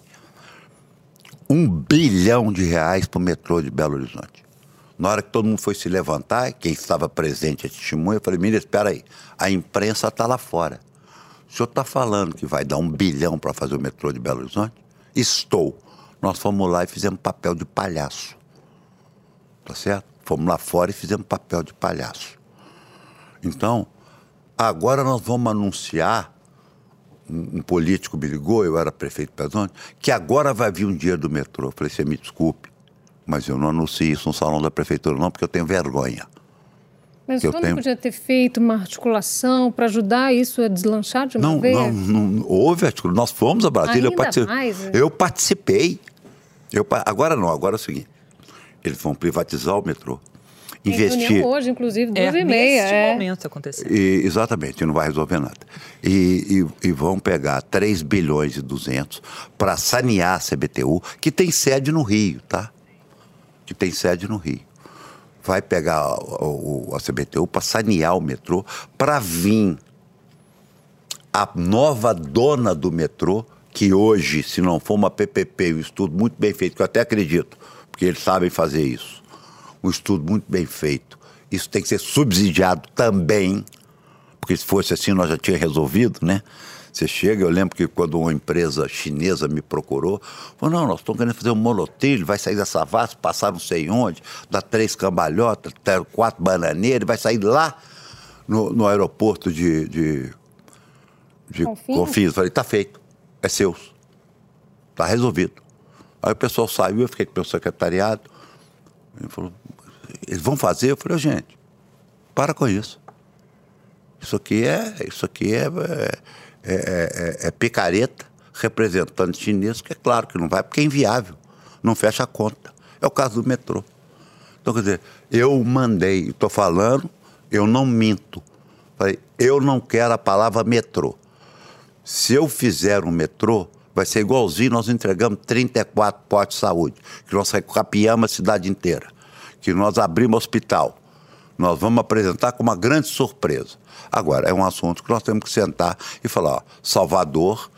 Speaker 4: um bilhão de reais para o metrô de Belo Horizonte. Na hora que todo mundo foi se levantar, quem estava presente é testemunha, eu falei, ministro, espera aí, a imprensa está lá fora. O senhor está falando que vai dar um bilhão para fazer o metrô de Belo Horizonte? Estou. Nós fomos lá e fizemos papel de palhaço. Tá certo? Fomos lá fora e fizemos papel de palhaço. Então, agora nós vamos anunciar um, um político me ligou, eu era prefeito de Horizonte, que agora vai vir um dia do metrô. Eu falei, você me desculpe, mas eu não anuncio isso no salão da prefeitura não, porque eu tenho vergonha.
Speaker 2: Mas
Speaker 4: Eu tenho-
Speaker 2: podia ter feito uma articulação para ajudar isso a deslanchar de uma
Speaker 4: Não,
Speaker 2: vez?
Speaker 4: não, não, houve articulação. Nós fomos a Brasília, eu
Speaker 2: Ainda
Speaker 4: participei.
Speaker 2: mais, é.
Speaker 4: Eu participei. Eu, agora não, agora é o seguinte. Eles vão privatizar o metrô.
Speaker 2: Tem
Speaker 4: Investir.
Speaker 2: reunião hoje, inclusive, duas
Speaker 3: É,
Speaker 2: e meia.
Speaker 3: neste
Speaker 2: é.
Speaker 3: momento acontecendo.
Speaker 4: E, exatamente, não vai resolver nada. E, e- e vão pegar 3 bilhões e 200 para sanear a CBTU, que tem sede no Rio, tá? Que tem sede no Rio. Vai pegar o- o- a CBTU para sanear o metrô, para vir a nova dona do metrô, que hoje, se não for uma PPP, um estudo muito bem feito, que eu até acredito, porque eles sabem fazer isso, um estudo muito bem feito, isso tem que ser subsidiado também, porque se fosse assim nós já tinha resolvido, né? Você chega, eu lembro que quando uma empresa chinesa me procurou, falou, não, nós estamos querendo fazer um monotrilho, vai sair dessa vasta, passar não sei onde, dá três cambalhotas, ter quatro bananeiras, vai sair lá no, no aeroporto de, de, de? Confins. Falei, tá feito, é seu, tá resolvido. Aí o pessoal saiu, eu fiquei com o meu secretariado, ele falou, eles vão fazer? Eu falei, "Ô, gente, para com isso. Isso aqui é, isso aqui é, é, é- é- é picareta representando chinês, que é claro que não vai, porque é inviável, não fecha a conta. É o caso do metrô. Então, quer dizer, eu mandei, estou falando, eu não minto. Falei, eu não quero a palavra metrô. Se eu fizer um metrô, vai ser igualzinho, nós entregamos 34 postos de saúde, que nós recapiamos a cidade inteira, que nós abrimos hospital. Nós vamos apresentar com uma grande surpresa. Agora, é um assunto que nós temos que sentar e falar, ó, Salvador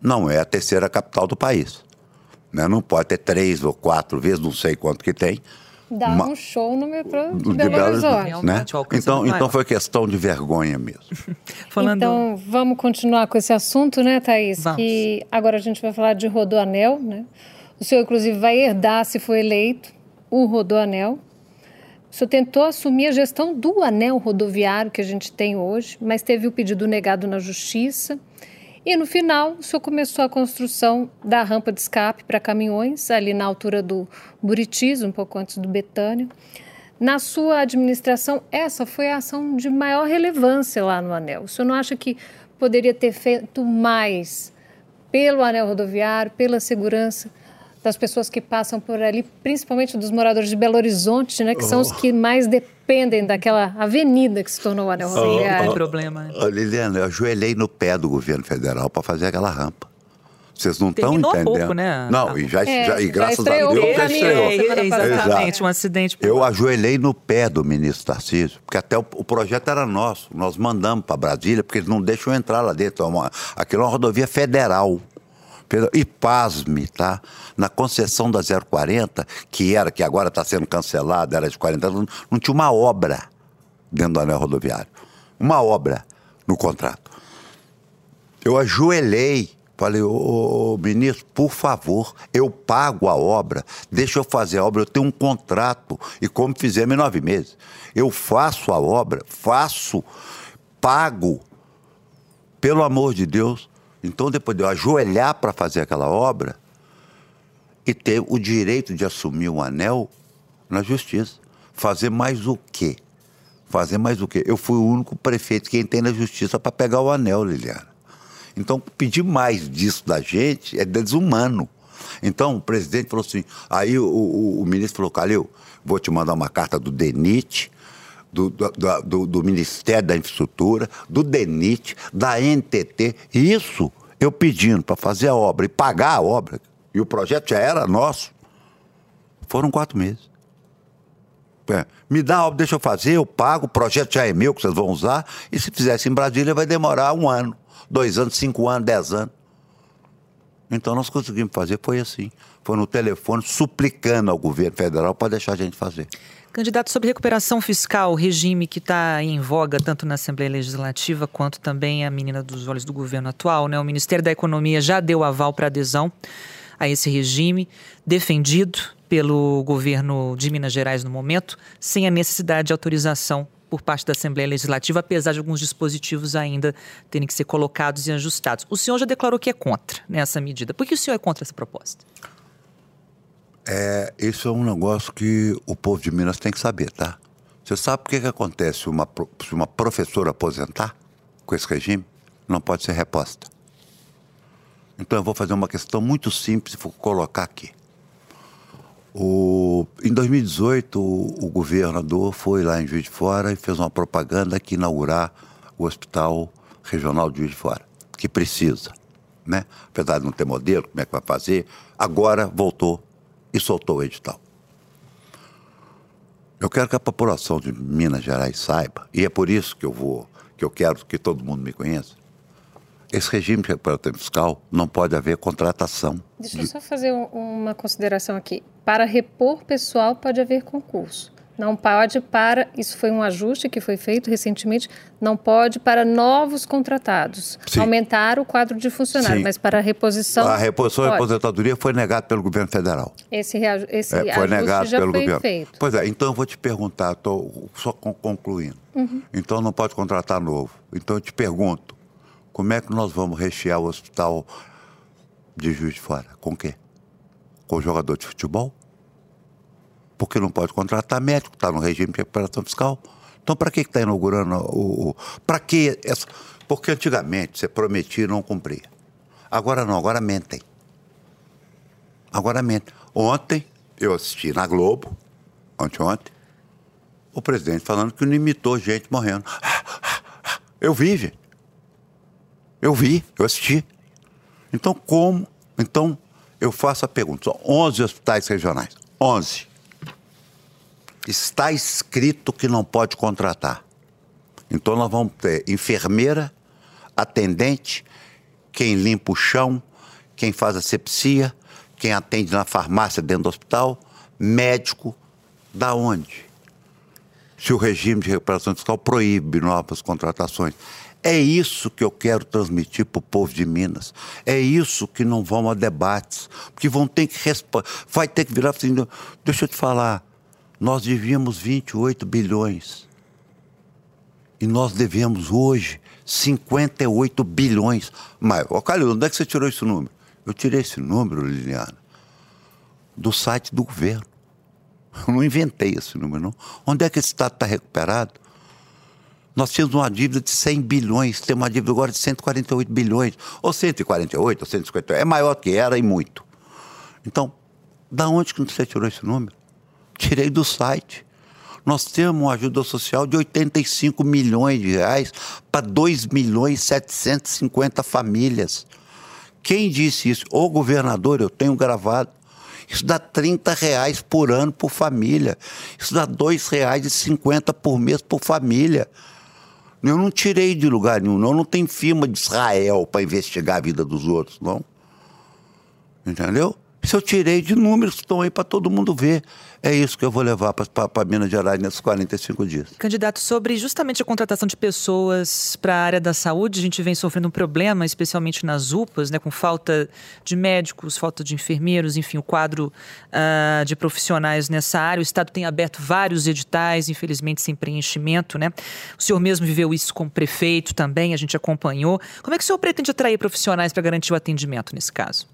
Speaker 4: não é a terceira capital do país. né? Não pode ter três ou quatro vezes, não sei quanto que tem,
Speaker 2: Dá
Speaker 4: Ma-
Speaker 2: um show no metrô de
Speaker 4: de
Speaker 2: Belo
Speaker 4: Belo
Speaker 2: Horizonte.
Speaker 4: Horizonte, né? Então, então foi questão de vergonha mesmo. <laughs>
Speaker 3: Falando.
Speaker 2: Então, vamos continuar com esse assunto, né, Thaís?
Speaker 3: Vamos.
Speaker 2: Que agora a gente vai falar de Rodoanel, né? O senhor, inclusive, vai herdar, se for eleito, o Rodoanel. O senhor tentou assumir a gestão do anel rodoviário que a gente tem hoje, mas teve o pedido negado na Justiça. E no final, o senhor começou a construção da rampa de escape para caminhões, ali na altura do Buritis, um pouco antes do Betânia. Na sua administração, essa foi a ação de maior relevância lá no anel. O senhor não acha que poderia ter feito mais pelo anel rodoviário, pela segurança das pessoas que passam por ali, principalmente dos moradores de Belo Horizonte, né, que são os que mais dependem daquela avenida que se tornou o anel rodoviário.
Speaker 3: Oh, oh, problema.
Speaker 4: Oh, Liliana, eu ajoelhei no pé do governo federal para fazer aquela rampa. Vocês não estão entendendo.
Speaker 3: Pouco, né?
Speaker 4: Não, e, já, é, já, e graças já a Deus já estreou.
Speaker 3: É, exatamente, um acidente.
Speaker 4: Eu ajoelhei no pé do ministro Tarcísio, porque até o, o projeto era nosso. Nós mandamos para Brasília, porque eles não deixam entrar lá dentro. É uma, aquilo é uma rodovia federal. E pasme, tá? Na concessão da 040, que era, que agora está sendo cancelada, era de 40 anos, não tinha uma obra dentro do anel rodoviário. Uma obra no contrato. Eu ajoelhei Falei, ô, ô, ministro, por favor, eu pago a obra, deixa eu fazer a obra, eu tenho um contrato, e como fizemos em nove meses. Eu faço a obra, faço, pago, pelo amor de Deus. Então, depois de eu ajoelhar para fazer aquela obra e ter o direito de assumir um anel na justiça. Fazer mais o quê? Fazer mais o quê? Eu fui o único prefeito que entrei na justiça para pegar o anel, Liliana. Então, pedir mais disso da gente é desumano. Então, o presidente falou assim, aí o, o, o ministro falou, Calil, vou te mandar uma carta do DENIT, do, do, do, do, Ministério da Infraestrutura, do DENIT, da NTT. Isso eu pedindo para fazer a obra e pagar a obra, e o projeto já era nosso, foram quatro meses. É, me dá a obra, deixa eu fazer, eu pago, o projeto já é meu, que vocês vão usar, e se fizesse em Brasília vai demorar um ano dois anos, cinco anos, dez anos. Então nós conseguimos fazer, foi assim. Foi no telefone, suplicando ao governo federal para deixar a gente fazer.
Speaker 3: Candidato sobre recuperação fiscal, regime que está em voga tanto na Assembleia Legislativa quanto também a menina dos olhos do governo atual, né? O Ministério da Economia já deu aval para adesão a esse regime, defendido pelo governo de Minas Gerais no momento, sem a necessidade de autorização por parte da Assembleia Legislativa, apesar de alguns dispositivos ainda terem que ser colocados e ajustados. O senhor já declarou que é contra nessa medida. Por que o senhor é contra essa proposta?
Speaker 4: É, isso é um negócio que o povo de Minas tem que saber, tá? Você sabe por que, que acontece uma, se uma professora aposentar com esse regime? Não pode ser reposta. Então eu vou fazer uma questão muito simples e vou colocar aqui. O, em 2018, o, o, governador foi lá em Juiz de Fora e fez uma propaganda que inaugurar o Hospital Regional de Juiz de Fora, que precisa, né? Apesar de não ter modelo, como é que vai fazer, agora voltou e soltou o edital. Eu quero que a população de Minas Gerais saiba, e é por isso que eu vou, que eu quero que todo mundo me conheça, esse regime de recuperação fiscal não pode haver contratação.
Speaker 2: Deixa eu só fazer uma consideração aqui. Para repor pessoal pode haver concurso. Não pode para, isso foi um ajuste que foi feito recentemente, não pode para novos contratados. Sim. Aumentar o quadro de funcionários, Sim. mas para a reposição.
Speaker 4: A reposição e aposentadoria foi negada pelo governo federal.
Speaker 2: Esse, esse é, foi negado já pelo foi governo. feito.
Speaker 4: Pois é, então eu vou te perguntar, estou só concluindo. Uhum. Então não pode contratar novo. Então eu te pergunto, como é que nós vamos rechear o hospital de Juiz de Fora? Com o quê? Com jogador de futebol? Porque não pode contratar médico, está no regime de recuperação fiscal. Então, para que está inaugurando o. o para que essa. Porque antigamente você prometia e não cumpria. Agora não, agora mentem. Agora mentem. Ontem, eu assisti na Globo, anteontem, o presidente falando que não imitou gente morrendo. Eu vi, gente. Eu vi, eu assisti. Então, como? Então, eu faço a pergunta. São 11 hospitais regionais. 11. Está escrito que não pode contratar. Então, nós vamos ter enfermeira, atendente, quem limpa o chão, quem faz asepsia, quem atende na farmácia dentro do hospital, médico. Da onde? Se o regime de recuperação fiscal proíbe novas contratações. É isso que eu quero transmitir para o povo de Minas. É isso que não vão a debates. Porque vão ter que responder. Vai ter que virar assim. Deixa eu te falar. Nós devíamos 28 bilhões. E nós devemos hoje 58 bilhões. Mas, ó, Calil, onde é que você tirou esse número? Eu tirei esse número, Liliana, do site do governo. Eu não inventei esse número, não. Onde é que esse Estado está recuperado? Nós tínhamos uma dívida de 100 bilhões, temos uma dívida agora de 148 bilhões, ou 148, ou 150, é maior que era e muito. Então, Da onde que você tirou esse número? Tirei do site. Nós temos uma ajuda social de 85 milhões de reais para 2 milhões e 750 famílias. Quem disse isso? O governador, eu tenho gravado. Isso dá 30 reais por ano por família. Isso dá R$ 2,50 por mês por família. Eu não tirei de lugar nenhum, não. Não tenho firma de Israel para investigar a vida dos outros, não. Entendeu? Isso eu tirei de números que estão aí para todo mundo ver. É isso que eu vou levar para Minas Gerais nesses 45 dias.
Speaker 3: Candidato, sobre justamente a contratação de pessoas para a área da saúde, a gente vem sofrendo um problema, especialmente nas UPAs, né, com falta de médicos, falta de enfermeiros, enfim, o quadro uh, de profissionais nessa área. O Estado tem aberto vários editais, infelizmente sem preenchimento. Né? O senhor mesmo viveu isso como prefeito também, a gente acompanhou. Como é que o senhor pretende atrair profissionais para garantir o atendimento nesse caso?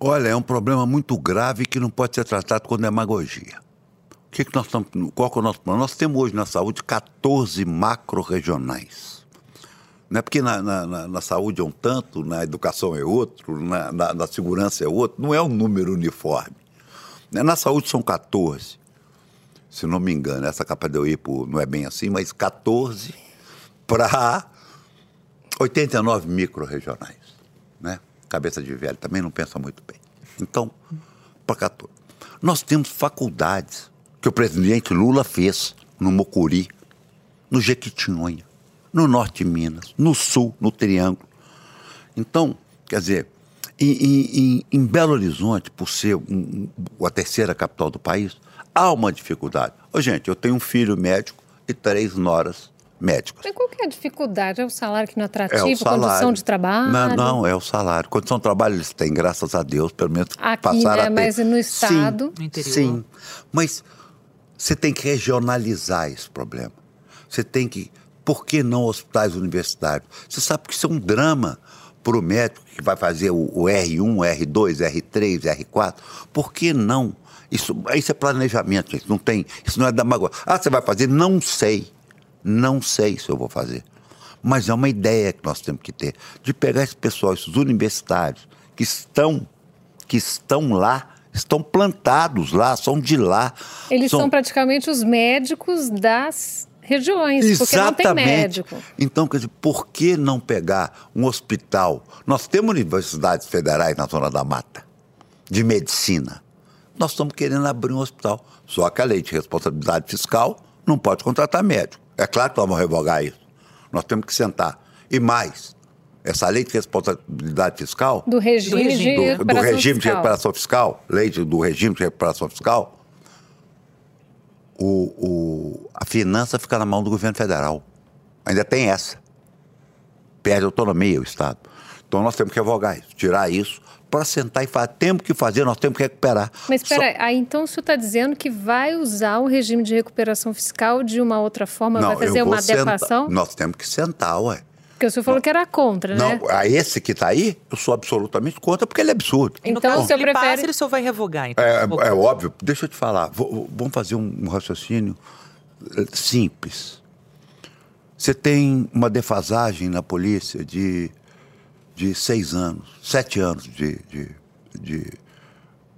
Speaker 4: Olha, é um problema muito grave que não pode ser tratado com demagogia. O que, que nós estamos, qual é o nosso plano? Nós temos hoje na saúde 14 macro-regionais. Não é porque na, na, na, saúde é um tanto, na educação é outro, na, na, na segurança é outro, não é um número uniforme. Né, na saúde são 14, se não me engano, essa capa de ir por, não é bem assim, mas 14 para 89 micro-regionais. Cabeça de velho, também não pensa muito bem. Então, para 14. Nós temos faculdades que o presidente Lula fez no Mocuri, no Jequitinhonha, no norte de Minas, no sul, no Triângulo. Então, quer dizer, em, em, em Belo Horizonte, por ser um, a terceira capital do país, há uma dificuldade. Ô, gente, eu tenho um filho médico e três noras médicos.
Speaker 2: Mas qual que é a dificuldade? É o salário que não é atrativo, é condição de trabalho?
Speaker 4: Não, não, é o salário. Condição de trabalho eles têm, graças a Deus, pelo menos
Speaker 2: Aqui, passaram né? a ter. Mas no estado...
Speaker 4: Sim, no interior. Sim, mas você tem que regionalizar esse problema. Você tem que... Por que não hospitais universitários? Você sabe que isso é um drama para o médico que vai fazer o, o R1, R2, R3, R4. Por que não? Isso, isso é planejamento, gente. Não tem, isso não é demagogia. Ah, você vai fazer? Não sei. Não sei se eu vou fazer. Mas é uma ideia que nós temos que ter de pegar esse pessoal, esses universitários que estão que estão lá, estão plantados lá, são de lá.
Speaker 2: Eles são, são praticamente os médicos das regiões, Exatamente. porque não tem médico.
Speaker 4: Então, quer dizer, por que não pegar um hospital? Nós temos universidades federais na Zona da Mata, de medicina. Nós estamos querendo abrir um hospital. Só que a lei de responsabilidade fiscal não pode contratar médico. É claro que nós vamos revogar isso. Nós temos que sentar. E mais, essa lei de responsabilidade fiscal.
Speaker 2: Do regime, do, de, recuperação
Speaker 4: do regime fiscal. de recuperação fiscal, lei do regime de recuperação fiscal, o, o, a finança fica na mão do governo federal. Ainda tem essa. Perde autonomia o Estado. Então nós temos que revogar isso, tirar isso, para sentar e falar. Temos que fazer, nós temos que recuperar.
Speaker 2: Mas espera, Só... aí então o senhor está dizendo que vai usar o regime de recuperação fiscal de uma outra forma, Não, vai fazer uma adequação?
Speaker 4: Nós temos que sentar, ué.
Speaker 2: Porque o senhor falou que era contra,
Speaker 4: né? Não, a esse que está aí, eu sou absolutamente contra, porque ele é absurdo.
Speaker 3: Então, caso, o senhor prefere... Passa, ele só vai revogar, então.
Speaker 4: É, é óbvio. Deixa eu te falar. Vou, vamos fazer um, um raciocínio eh, simples. Você tem uma defasagem na polícia de de seis anos, sete anos de, de, de,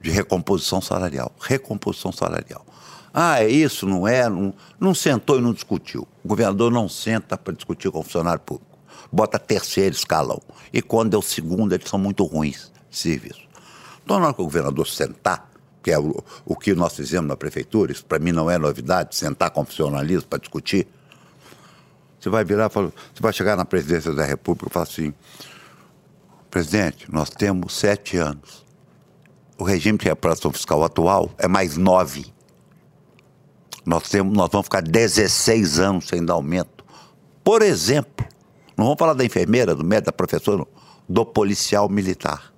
Speaker 4: de recomposição salarial. Recomposição salarial. Ah, é isso, não é? Não, não sentou e não discutiu. O governador não senta para discutir com o funcionário público. Bota terceiro escalão. E quando é o segundo, eles são muito ruins de serviço. Então, na hora que o governador sentar, que é o, o que nós fizemos na prefeitura, isso para mim não é novidade, sentar com funcionalismo para discutir, você vai virar, você vai chegar na presidência da República e falar assim: Presidente, nós temos sete anos. O regime de reparação fiscal atual é mais nove. Nós, temos, nós vamos ficar 16 anos sem dar aumento. Por exemplo, não vamos falar da enfermeira, do médico, da professora, do policial militar.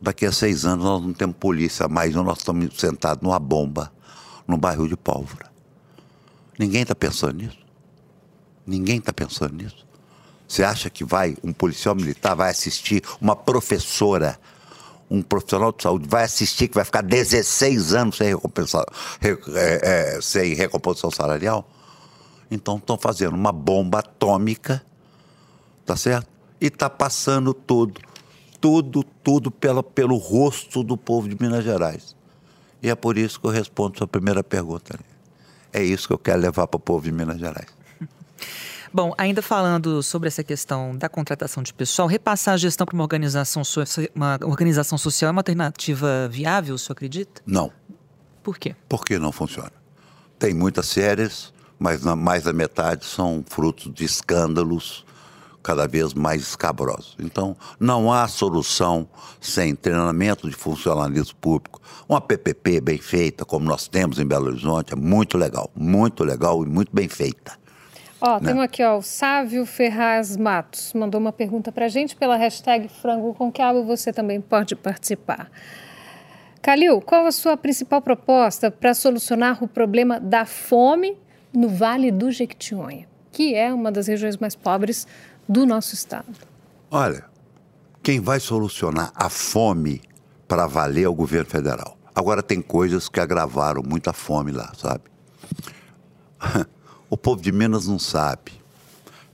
Speaker 4: Daqui a seis anos nós não temos polícia mais, nós estamos sentados numa bomba, num barril de pólvora. Ninguém está pensando nisso. Ninguém está pensando nisso. Você acha que vai, um policial militar vai assistir, uma professora, um profissional de saúde vai assistir que vai ficar 16 anos sem, recompensa, é, é, sem recomposição salarial? Então estão fazendo uma bomba atômica, tá certo? E está passando tudo. tudo, tudo pela, pelo rosto do povo de Minas Gerais. E é por isso que eu respondo sua primeira pergunta. É isso que eu quero levar para o povo de Minas Gerais. <laughs>
Speaker 3: Bom, ainda falando sobre essa questão da contratação de pessoal, repassar a gestão para uma organização, uma organização social é uma alternativa viável, o senhor acredita?
Speaker 4: Não.
Speaker 3: Por quê?
Speaker 4: Porque não funciona. Tem muitas séries, mas mais da metade são frutos de escândalos cada vez mais escabrosos. Então, não há solução sem treinamento de funcionalismo público. Uma PPP bem feita, como nós temos em Belo Horizonte, é muito legal, muito legal e muito bem feita.
Speaker 2: Ó, né? temos aqui, ó, o Sávio Ferraz Matos mandou uma pergunta para a gente pela hashtag Frango com Quiabo, você também pode participar. Calil, qual a sua principal proposta para solucionar o problema da fome no Vale do Jequitinhonha, que é uma das regiões mais pobres do nosso estado?
Speaker 4: Olha, quem vai solucionar a fome para valer é o governo federal. Agora tem coisas que agravaram muita fome lá, sabe? <laughs> o povo de Minas não sabe.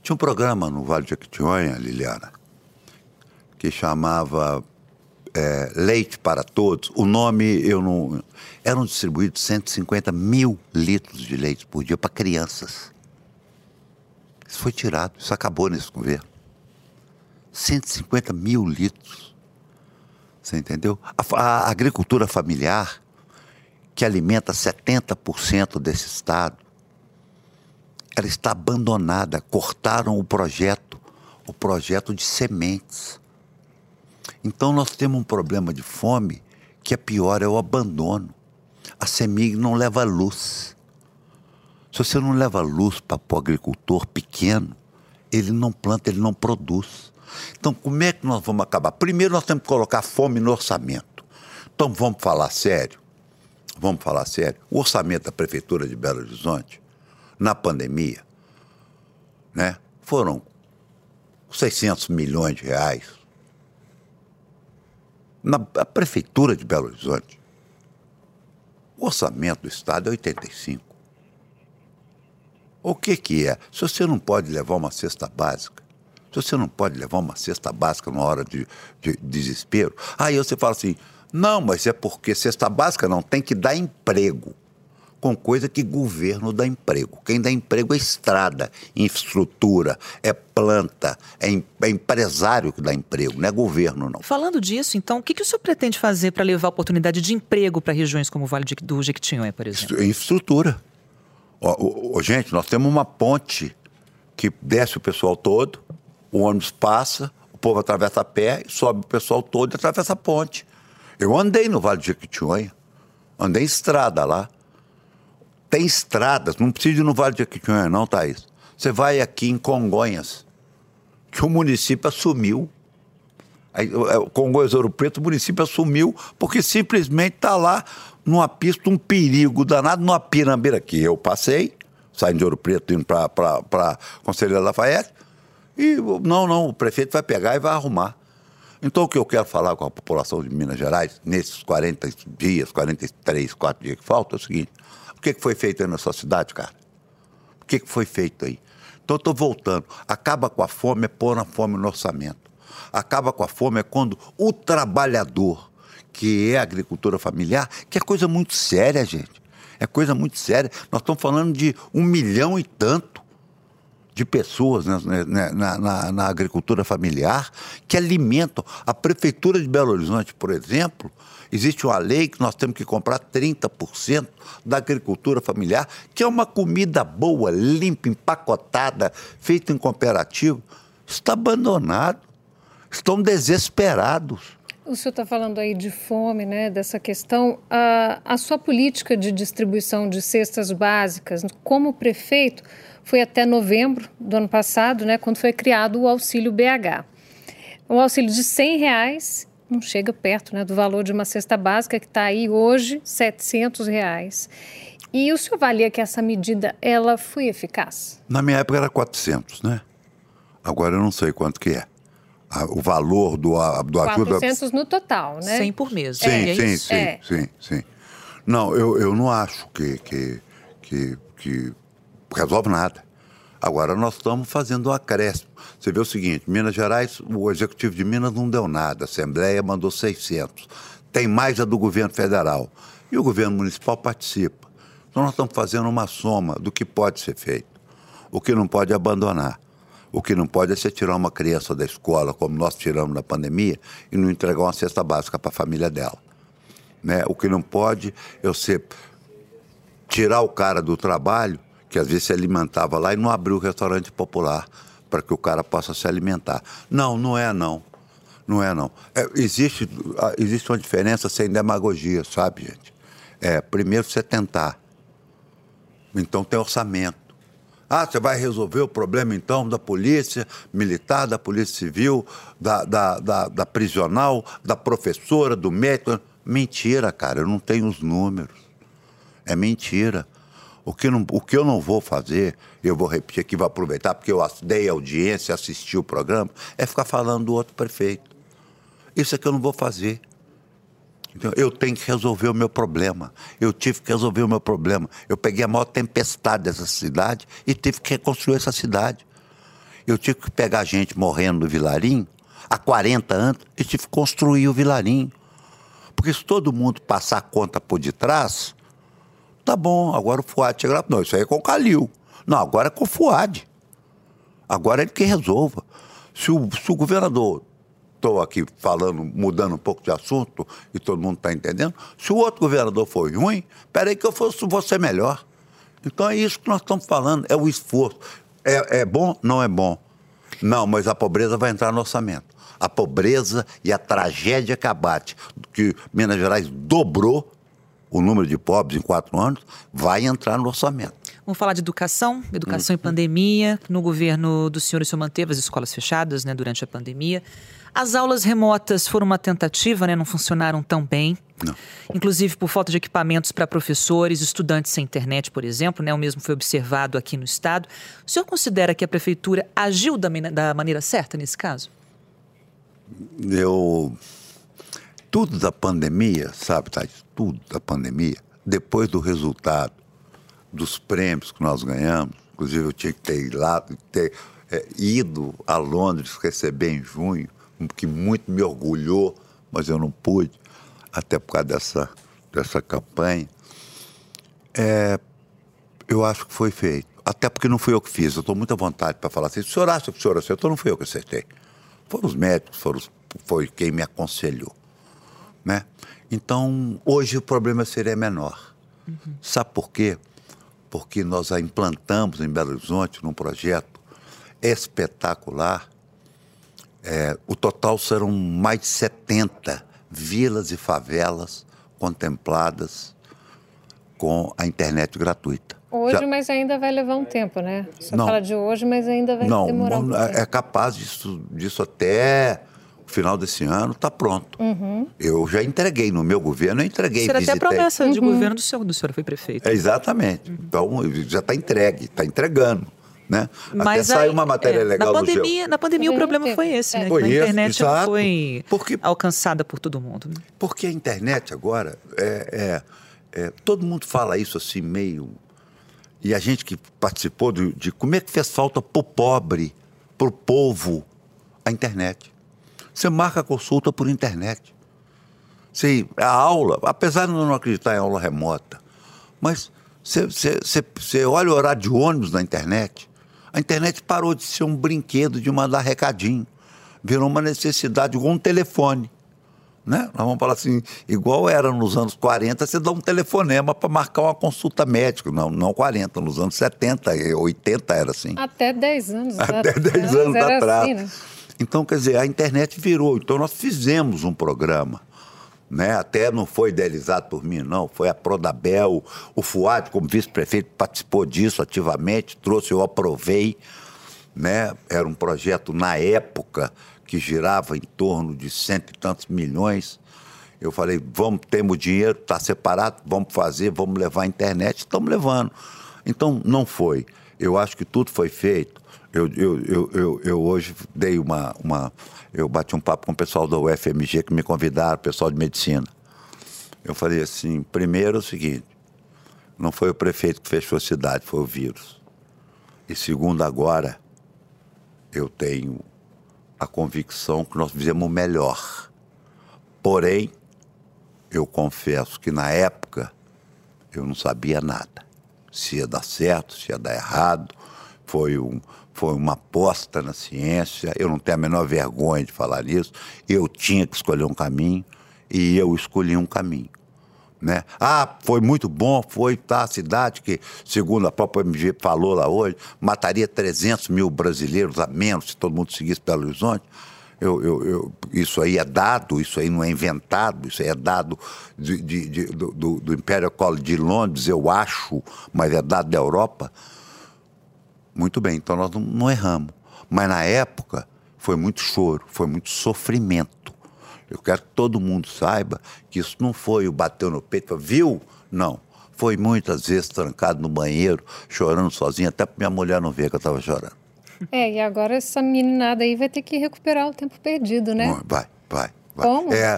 Speaker 4: Tinha um programa no Vale de Jequitinhonha, Liliana, que chamava é, Leite para Todos. O nome eu não. Eram distribuídos 150 mil litros de leite por dia para crianças. Isso foi tirado, isso acabou nesse governo. 150 mil litros. Você entendeu? A, a agricultura familiar, que alimenta 70% desse estado, ela está abandonada. Cortaram o projeto, o projeto de sementes. Então nós temos um problema de fome que é pior, é o abandono. A semig não leva luz. Se você não leva luz para o agricultor pequeno, ele não planta, ele não produz. Então, como é que nós vamos acabar? Primeiro, nós temos que colocar fome no orçamento. Então, vamos falar sério? Vamos falar sério? O orçamento da Prefeitura de Belo Horizonte, na pandemia, né, foram 600 milhões de reais. Na Prefeitura de Belo Horizonte, o orçamento do Estado é 85. O que, que é? Se você não pode levar uma cesta básica, se você não pode levar uma cesta básica numa hora de, de, desespero, aí você fala assim: não, mas é porque cesta básica não tem que dar emprego. Com coisa que governo dá emprego. Quem dá emprego é estrada, infraestrutura, é planta, é, é empresário que dá emprego, não é governo, não.
Speaker 3: Falando disso, então, o que, que o senhor pretende fazer para levar oportunidade de emprego para regiões como o Vale do Jequitinhonha, por exemplo?
Speaker 4: Infraestrutura gente, nós temos uma ponte que desce o pessoal todo, o ônibus passa, o povo atravessa a pé, sobe o pessoal todo e atravessa a ponte. Eu andei no Vale de Jequitinhonha, andei em estrada lá. Tem estradas, não precisa ir no Vale de Jequitinhonha não, Thaís. Você vai aqui em Congonhas, que o município assumiu. É, Congonhas Ouro Preto, o município assumiu porque simplesmente está lá numa pista, um perigo danado, numa pirambeira que eu passei, saindo de Ouro Preto, indo para Conselheiro Lafayette, e não, não, o prefeito vai pegar e vai arrumar. Então, o que eu quero falar com a população de Minas Gerais, nesses 40 dias, 43, 4 dias que faltam, é o seguinte: o que foi feito aí na sua cidade, cara? O que foi feito aí? Então, eu estou voltando. Acaba com a fome é pôr a fome no orçamento. Acaba com a fome é quando o trabalhador que é agricultura familiar, que é coisa muito séria, gente. É coisa muito séria. Nós estamos falando de um milhão e tanto de pessoas né, né, né, na, na, na, agricultura familiar que alimentam. A Prefeitura de Belo Horizonte, por exemplo, existe uma lei que nós temos que comprar 30% da agricultura familiar, que é uma comida boa, limpa, empacotada, feita em cooperativo. Está abandonado. Estão desesperados.
Speaker 2: O senhor está falando aí de fome, né, dessa questão. A, a sua política de distribuição de cestas básicas, como prefeito, foi até novembro do ano passado, né, quando foi criado o Auxílio BH. O auxílio de 100 reais não chega perto né, do valor de uma cesta básica que está aí hoje, 700 reais. E o senhor avalia que essa medida ela foi eficaz?
Speaker 4: Na minha época era 400, né? Agora eu não sei quanto que é o valor do, do
Speaker 2: 400 ajuda... no total, né?
Speaker 3: 100 por mês.
Speaker 4: Sim, é, sim, sim, é. sim, sim. Não, eu, eu não acho que, que, que, que resolve nada. Agora nós estamos fazendo um acréscimo. Você vê o seguinte, Minas Gerais, o executivo de Minas não deu nada, a Assembleia mandou 600. Tem mais a do governo federal. E o governo municipal participa. Então nós estamos fazendo uma soma do que pode ser feito. O que não pode abandonar. O que não pode é você tirar uma criança da escola, como nós tiramos na pandemia, e não entregar uma cesta básica para a família dela. Né? O que não pode é você tirar o cara do trabalho, que às vezes se alimentava lá, e não abrir o restaurante popular para que o cara possa se alimentar. Não, não é não. Não é não. É, existe, existe uma diferença sem demagogia, sabe, gente? É, primeiro você tentar. Então tem orçamento. Ah, você vai resolver o problema então da polícia militar, da polícia civil, da, da, da, da prisional, da professora, do médico. Mentira, cara, eu não tenho os números. É mentira. O que, não, o que eu não vou fazer, eu vou repetir aqui, vou aproveitar, porque eu dei audiência, assisti o programa, é ficar falando do outro prefeito. Isso é que eu não vou fazer. Então, eu tenho que resolver o meu problema. Eu tive que resolver o meu problema. Eu peguei a maior tempestade dessa cidade e tive que reconstruir essa cidade. Eu tive que pegar gente morrendo no Vilarim há 40 anos e tive que construir o Vilarim. Porque se todo mundo passar a conta por detrás, tá bom, agora o Fuad chega lá. Não, isso aí é com o Calil. Não, agora é com o Fuad. Agora é ele que resolva. Se o, se o governador estou aqui falando, mudando um pouco de assunto e todo mundo está entendendo. Se o outro governador foi ruim, peraí que eu fosse, ser melhor. Então é isso que nós estamos falando, é o esforço. É, é bom? Não é bom. Não, mas a pobreza vai entrar no orçamento. A pobreza e a tragédia que abate, que Minas Gerais dobrou o número de pobres em quatro anos, vai entrar no orçamento.
Speaker 3: Vamos falar de educação, educação hum. e pandemia. No governo do senhor, o senhor manteve as escolas fechadas né, durante a pandemia. As aulas remotas foram uma tentativa, né? Não funcionaram tão bem.
Speaker 4: Não.
Speaker 3: Inclusive por falta de equipamentos para professores, estudantes sem internet, por exemplo, né? O mesmo foi observado aqui no estado. O senhor considera que a prefeitura agiu da, da maneira certa nesse caso?
Speaker 4: Eu. Tudo da pandemia, sabe, Thais? Tudo da pandemia, depois do resultado dos prêmios que nós ganhamos, inclusive eu tinha que ter ido ter é, ido a Londres receber em junho que muito me orgulhou, mas eu não pude, até por causa dessa, dessa campanha. É, eu acho que foi feito. Até porque não fui eu que fiz, eu estou muito à vontade para falar assim. Se o senhor acha que o senhor acertou, não fui eu que acertei. Foram os médicos, foram os, foi quem me aconselhou. Né? Então, hoje o problema seria menor. Uhum. Sabe por quê? Porque nós a implantamos em Belo Horizonte num projeto espetacular é, o total serão mais de 70 vilas e favelas contempladas com a internet gratuita.
Speaker 2: Hoje, Já... mas ainda vai levar um tempo, né? Você não, fala de hoje, mas ainda vai não, demorar um tempo.
Speaker 4: É capaz disso, disso até final desse ano está pronto.
Speaker 2: Uhum.
Speaker 4: Eu já entreguei no meu governo, eu entreguei. Será
Speaker 3: até promessa uhum. de governo do senhor, do senhor foi prefeito.
Speaker 4: É, exatamente. Uhum. Então já está entregue, está entregando. Né? Mas Até aí, saiu uma matéria é, legal
Speaker 3: na pandemia, Na pandemia o problema foi esse, né? Foi a internet exato, foi porque, alcançada por todo mundo. Né?
Speaker 4: Porque a internet agora, é, é, é, todo mundo fala isso assim meio... E a gente que participou de, de como é que fez falta para o pobre, para o povo, a internet. Você marca a consulta por internet. Você, a aula, apesar de eu não acreditar em aula remota, mas você, você, você, você olha o horário de ônibus na internet, a internet parou de ser um brinquedo de mandar recadinho. Virou uma necessidade, igual um telefone. Né? Nós vamos falar assim, igual era nos anos 40, você dá um telefonema para marcar uma consulta médica. Não, não 40, nos anos 70, 80 era assim.
Speaker 2: Até 10 anos.
Speaker 4: Até 10 anos atrás. Assim, né? Então, quer dizer, a internet virou. Então, nós fizemos um programa né? Até não foi idealizado por mim, não. Foi a Prodabel, o Fuad, como vice-prefeito, participou disso ativamente, trouxe, eu aprovei, né? Era um projeto na época que girava em torno de cento e tantos milhões. Eu falei, vamos, temos dinheiro, está separado, vamos fazer, vamos levar a internet, estamos levando. Então, não foi. Eu acho que tudo foi feito. Eu, eu, eu, eu, eu hoje dei uma, uma eu bati um papo com o pessoal da UFMG que me convidaram, pessoal de medicina. Eu falei assim: primeiro é o seguinte, não foi o prefeito que fechou a cidade, foi o vírus. E segundo, agora, eu tenho a convicção que nós fizemos o melhor. Porém, eu confesso que na época eu não sabia nada. Se ia dar certo, se ia dar errado. Foi, um, foi uma aposta na ciência. Eu não tenho a menor vergonha de falar nisso. Eu tinha que escolher um caminho e eu escolhi um caminho. Né? Ah, foi muito bom, foi tá, a cidade que, segundo a própria MG falou lá hoje, mataria 300 mil brasileiros a menos se todo mundo seguisse Belo Horizonte. Eu, eu, eu, isso aí é dado, isso aí não é inventado, isso aí é dado de, de, de, do, do Imperial College de Londres, eu acho, mas é dado da Europa. Muito bem, então nós não, não erramos. Mas na época foi muito choro, foi muito sofrimento. Eu quero que todo mundo saiba que isso não foi o bateu no peito, viu? Não. Foi muitas vezes trancado no banheiro, chorando sozinho, até para minha mulher não ver que eu estava chorando.
Speaker 2: É, e agora essa meninada aí vai ter que recuperar o tempo perdido, né?
Speaker 4: Vai, vai, vai.
Speaker 2: Como?
Speaker 4: É,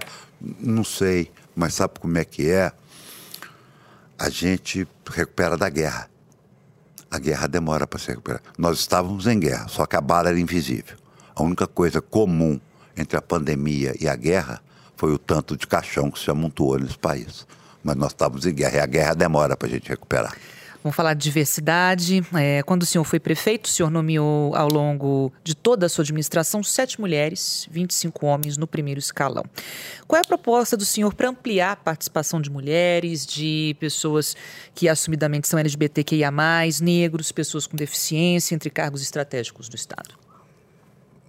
Speaker 4: não sei, mas sabe como é que é? A gente recupera da guerra. A guerra demora para se recuperar. Nós estávamos em guerra, só que a bala era invisível. A única coisa comum entre a pandemia e a guerra foi o tanto de caixão que se amontoou nesse país. Mas nós estávamos em guerra e a guerra demora para a gente recuperar.
Speaker 3: Vamos falar de diversidade. É, quando o senhor foi prefeito, o senhor nomeou ao longo de toda a sua administração sete mulheres, 25 homens no primeiro escalão. Qual é a proposta do senhor para ampliar a participação de mulheres, de pessoas que assumidamente são LGBTQIA, negros, pessoas com deficiência, entre cargos estratégicos do Estado?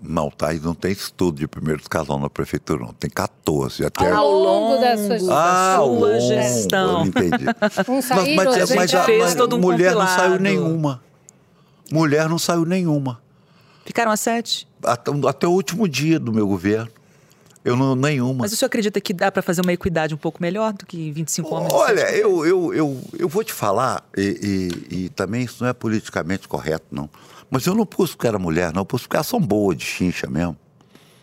Speaker 4: Não, tá, e não tem estudo de primeiro escalão na prefeitura, não. Tem 14. Até...
Speaker 2: Ao longo da sua,
Speaker 3: ah, sua gestão.
Speaker 4: Eu entendi. <laughs>
Speaker 2: Um saíram,
Speaker 4: mas,
Speaker 2: a gente
Speaker 4: mas,
Speaker 3: fez
Speaker 4: mas,
Speaker 3: todo um
Speaker 4: mulher não saiu
Speaker 3: compilado.
Speaker 4: nenhuma. Mulher não saiu nenhuma.
Speaker 3: Ficaram a sete?
Speaker 4: Até, até o último dia do meu governo. Eu não, nenhuma.
Speaker 3: Mas o senhor acredita que dá para fazer uma equidade um pouco melhor do que 25 homens? e
Speaker 4: Olha, eu, eu, eu, eu vou te falar, e, e, e também isso não é politicamente correto, não. Mas eu não pus porque era mulher, não. Eu pus porque elas são boas de chincha mesmo.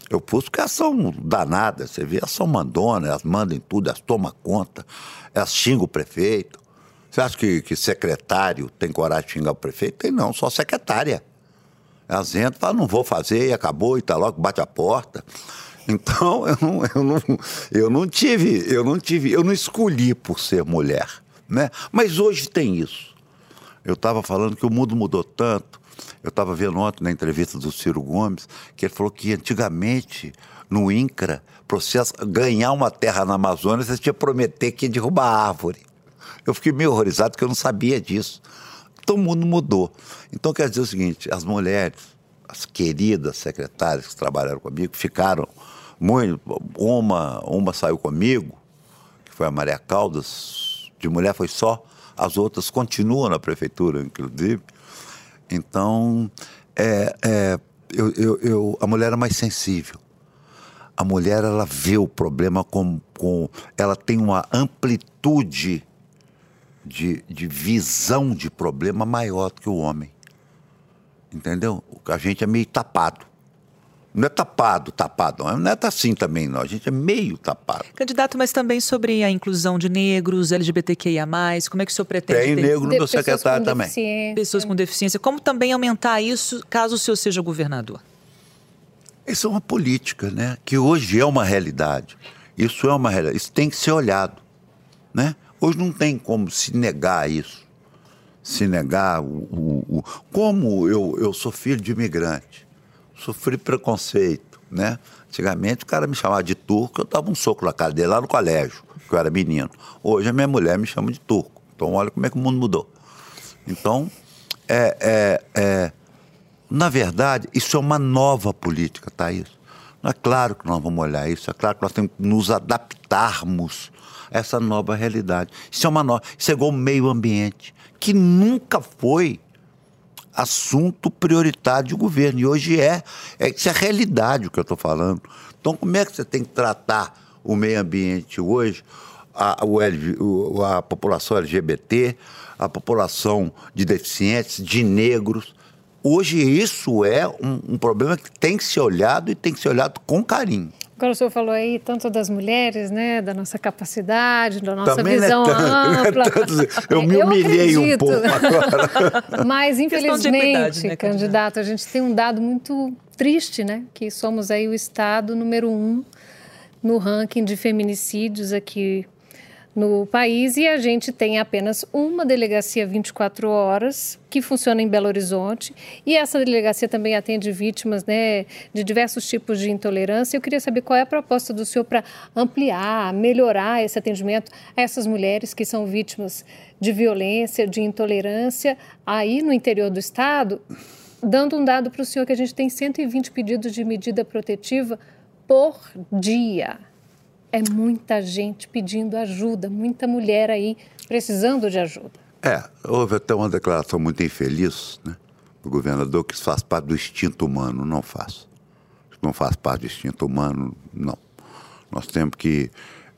Speaker 4: Eu pus porque elas são danadas, você vê, elas são mandonas, elas mandam em tudo, elas tomam conta, elas xingam o prefeito. Você acha que, que secretário tem coragem de xingar o prefeito? Tem não, só secretária. Elas entram e falam, não vou fazer, e acabou, e tá logo, bate a porta. Então, <laughs> eu não, eu não, eu não tive, eu não tive, eu não escolhi por ser mulher, né? Mas hoje tem isso. Eu estava falando que o mundo mudou tanto. Eu estava vendo ontem na entrevista do Ciro Gomes que ele falou que antigamente no INCRA, processo, ganhar uma terra na Amazônia, você tinha que prometer que ia derrubar a árvore. Eu fiquei meio horrorizado porque eu não sabia disso. Então o mundo mudou. Então quer dizer o seguinte: as mulheres, as queridas secretárias que trabalharam comigo, ficaram muito. Uma, uma saiu comigo, que foi a Maria Caldas, de mulher foi só, as outras continuam na prefeitura, inclusive. Então, é, é, eu, eu, eu, a mulher é mais sensível. A mulher, ela vê o problema com. com ela tem uma amplitude de, de visão de problema maior do que o homem. Entendeu? A gente é meio tapado. Não é tapado, tapado. Não é assim também, não. A gente é meio tapado.
Speaker 3: Candidato, mas também sobre a inclusão de negros, LGBTQIA+, como é que o senhor pretende
Speaker 4: Tem
Speaker 3: ter
Speaker 4: negro no meu secretário também.
Speaker 3: pessoas com deficiência? Como também aumentar isso caso o senhor seja governador?
Speaker 4: Isso é uma política, né? Que hoje é uma realidade. Isso é uma realidade. Isso tem que ser olhado, né? Hoje não tem como se negar isso. Se negar o... o- o- Como eu, eu sou filho de imigrante, sofri preconceito, né? Antigamente o cara me chamava de turco, eu dava um soco na cara dele lá no colégio, que eu era menino. Hoje a minha mulher me chama de turco. Então olha como é que o mundo mudou. Então, é, é, é, na verdade, isso é uma nova política, tá isso? É claro que nós vamos olhar isso, é claro que nós temos que nos adaptarmos a essa nova realidade. Isso é uma nova, isso é igual meio ambiente, que nunca foi assunto prioritário de governo. E hoje é. é isso é realidade o que eu estou falando. Então, como é que você tem que tratar o meio ambiente hoje, a, o- a população LGBT, a população de deficientes, de negros? Hoje isso é um, um problema que tem que ser olhado e tem que ser olhado com carinho.
Speaker 2: Quando o senhor falou aí tanto das mulheres, né, da nossa capacidade, da nossa Também visão <laughs> é ampla.
Speaker 4: É eu me humilhei eu um pouco agora. <laughs>
Speaker 2: Mas, infelizmente, né, candidato, a gente tem um dado muito triste, né? Que somos aí o estado número um no ranking de feminicídios aqui no país e a gente tem apenas uma delegacia 24 horas que funciona em Belo Horizonte. E essa delegacia também atende vítimas né, de diversos tipos de intolerância. Eu queria saber qual é a proposta do senhor para ampliar, melhorar esse atendimento a essas mulheres que são vítimas de violência, de intolerância aí no interior do estado, dando um dado para o senhor que a gente tem 120 pedidos de medida protetiva por dia é muita gente pedindo ajuda, muita mulher aí precisando de ajuda.
Speaker 4: É, houve até uma declaração muito infeliz né, do governador que isso faz parte do instinto humano. Não faz. Não faz parte do instinto humano, não. Nós temos que.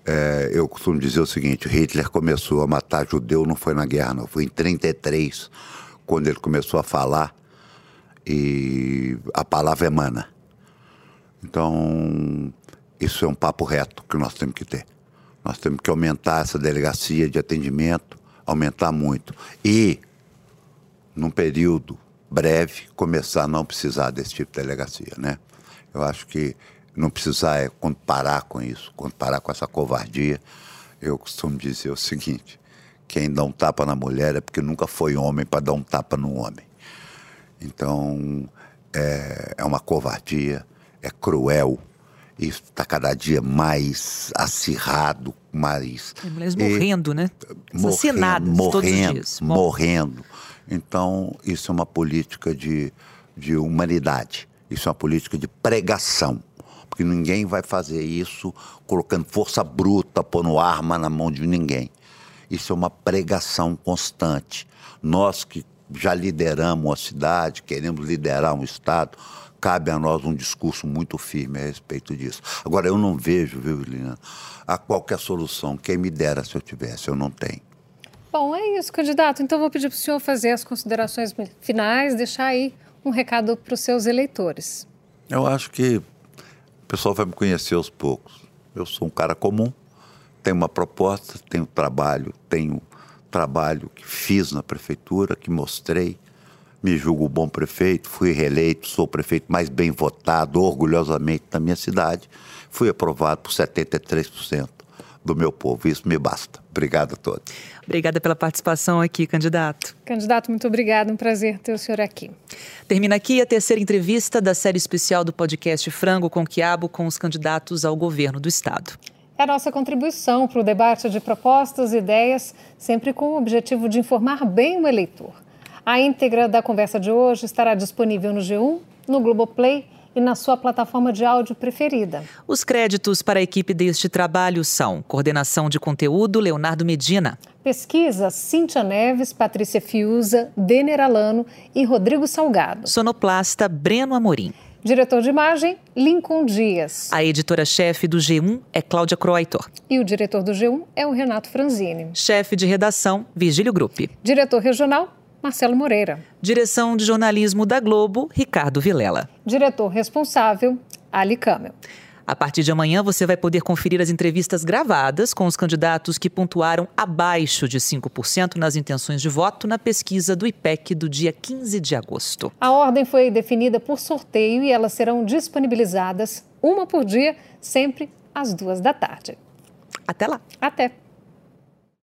Speaker 4: É, eu costumo dizer o seguinte: Hitler começou a matar judeu, não foi na guerra, não. Foi em 33, quando ele começou a falar, e a palavra emana. Então, isso é um papo reto que nós temos que ter. Nós temos que aumentar essa delegacia de atendimento, aumentar muito. E, num período breve, começar a não precisar desse tipo de delegacia, né? Eu acho que não precisar é quando parar com isso, quando parar com essa covardia. Eu costumo dizer o seguinte: quem dá um tapa na mulher é porque nunca foi homem para dar um tapa no homem. Então, é, é uma covardia, é cruel está cada dia mais acirrado, mais.
Speaker 3: Mulheres morrendo, né?
Speaker 4: Morrendo, morrendo, todos os dias. morrendo. Então, isso é uma política de, de humanidade. Isso é uma política de pregação. Porque ninguém vai fazer isso colocando força bruta, pondo arma na mão de ninguém. Isso é uma pregação constante. Nós que já lideramos a cidade, queremos liderar um Estado, cabe a nós um discurso muito firme a respeito disso. Agora, eu não vejo, viu, Liliana, a qualquer solução. Quem me dera se eu tivesse, eu não tenho.
Speaker 2: Bom, é isso, candidato. Então, vou pedir para o senhor fazer as considerações finais, deixar aí um recado para os seus eleitores.
Speaker 4: Eu acho que o pessoal vai me conhecer aos poucos. Eu sou um cara comum, tenho uma proposta, tenho trabalho, tenho trabalho que fiz na prefeitura, que mostrei, me julgo bom prefeito, fui reeleito, sou o prefeito mais bem votado, orgulhosamente, da minha cidade. Fui aprovado por 73% do meu povo. Isso me basta. Obrigado a todos.
Speaker 3: Obrigada pela participação aqui, candidato.
Speaker 2: Candidato, muito obrigado. Um prazer ter o senhor aqui.
Speaker 3: Termina aqui a terceira entrevista da série especial do podcast Frango com Quiabo com os candidatos ao governo do Estado.
Speaker 2: É a nossa contribuição para o debate de propostas e ideias, sempre com o objetivo de informar bem o eleitor. A íntegra da conversa de hoje estará disponível no G1, no Globoplay e na sua plataforma de áudio preferida.
Speaker 3: Os créditos para a equipe deste trabalho são coordenação de conteúdo Leonardo Medina.
Speaker 2: Pesquisa Cíntia Neves, Patrícia Fiuza, Denner Alano e Rodrigo Salgado.
Speaker 3: Sonoplasta Breno Amorim.
Speaker 2: Diretor de imagem, Lincoln Dias.
Speaker 3: A editora-chefe do G1 é Cláudia Croitor.
Speaker 2: E o diretor do G1 é o Renato Franzini.
Speaker 3: Chefe de redação, Virgílio Gruppe.
Speaker 2: Diretor regional, Marcelo Moreira.
Speaker 3: Direção de jornalismo da Globo, Ricardo Vilela.
Speaker 2: Diretor responsável, Ali Camel.
Speaker 3: A partir de amanhã, você vai poder conferir as entrevistas gravadas com os candidatos que pontuaram abaixo de 5% nas intenções de voto na pesquisa do IPEC do dia 15 de agosto.
Speaker 2: A ordem foi definida por sorteio e elas serão disponibilizadas uma por dia, sempre às duas da tarde.
Speaker 3: Até lá.
Speaker 2: Até.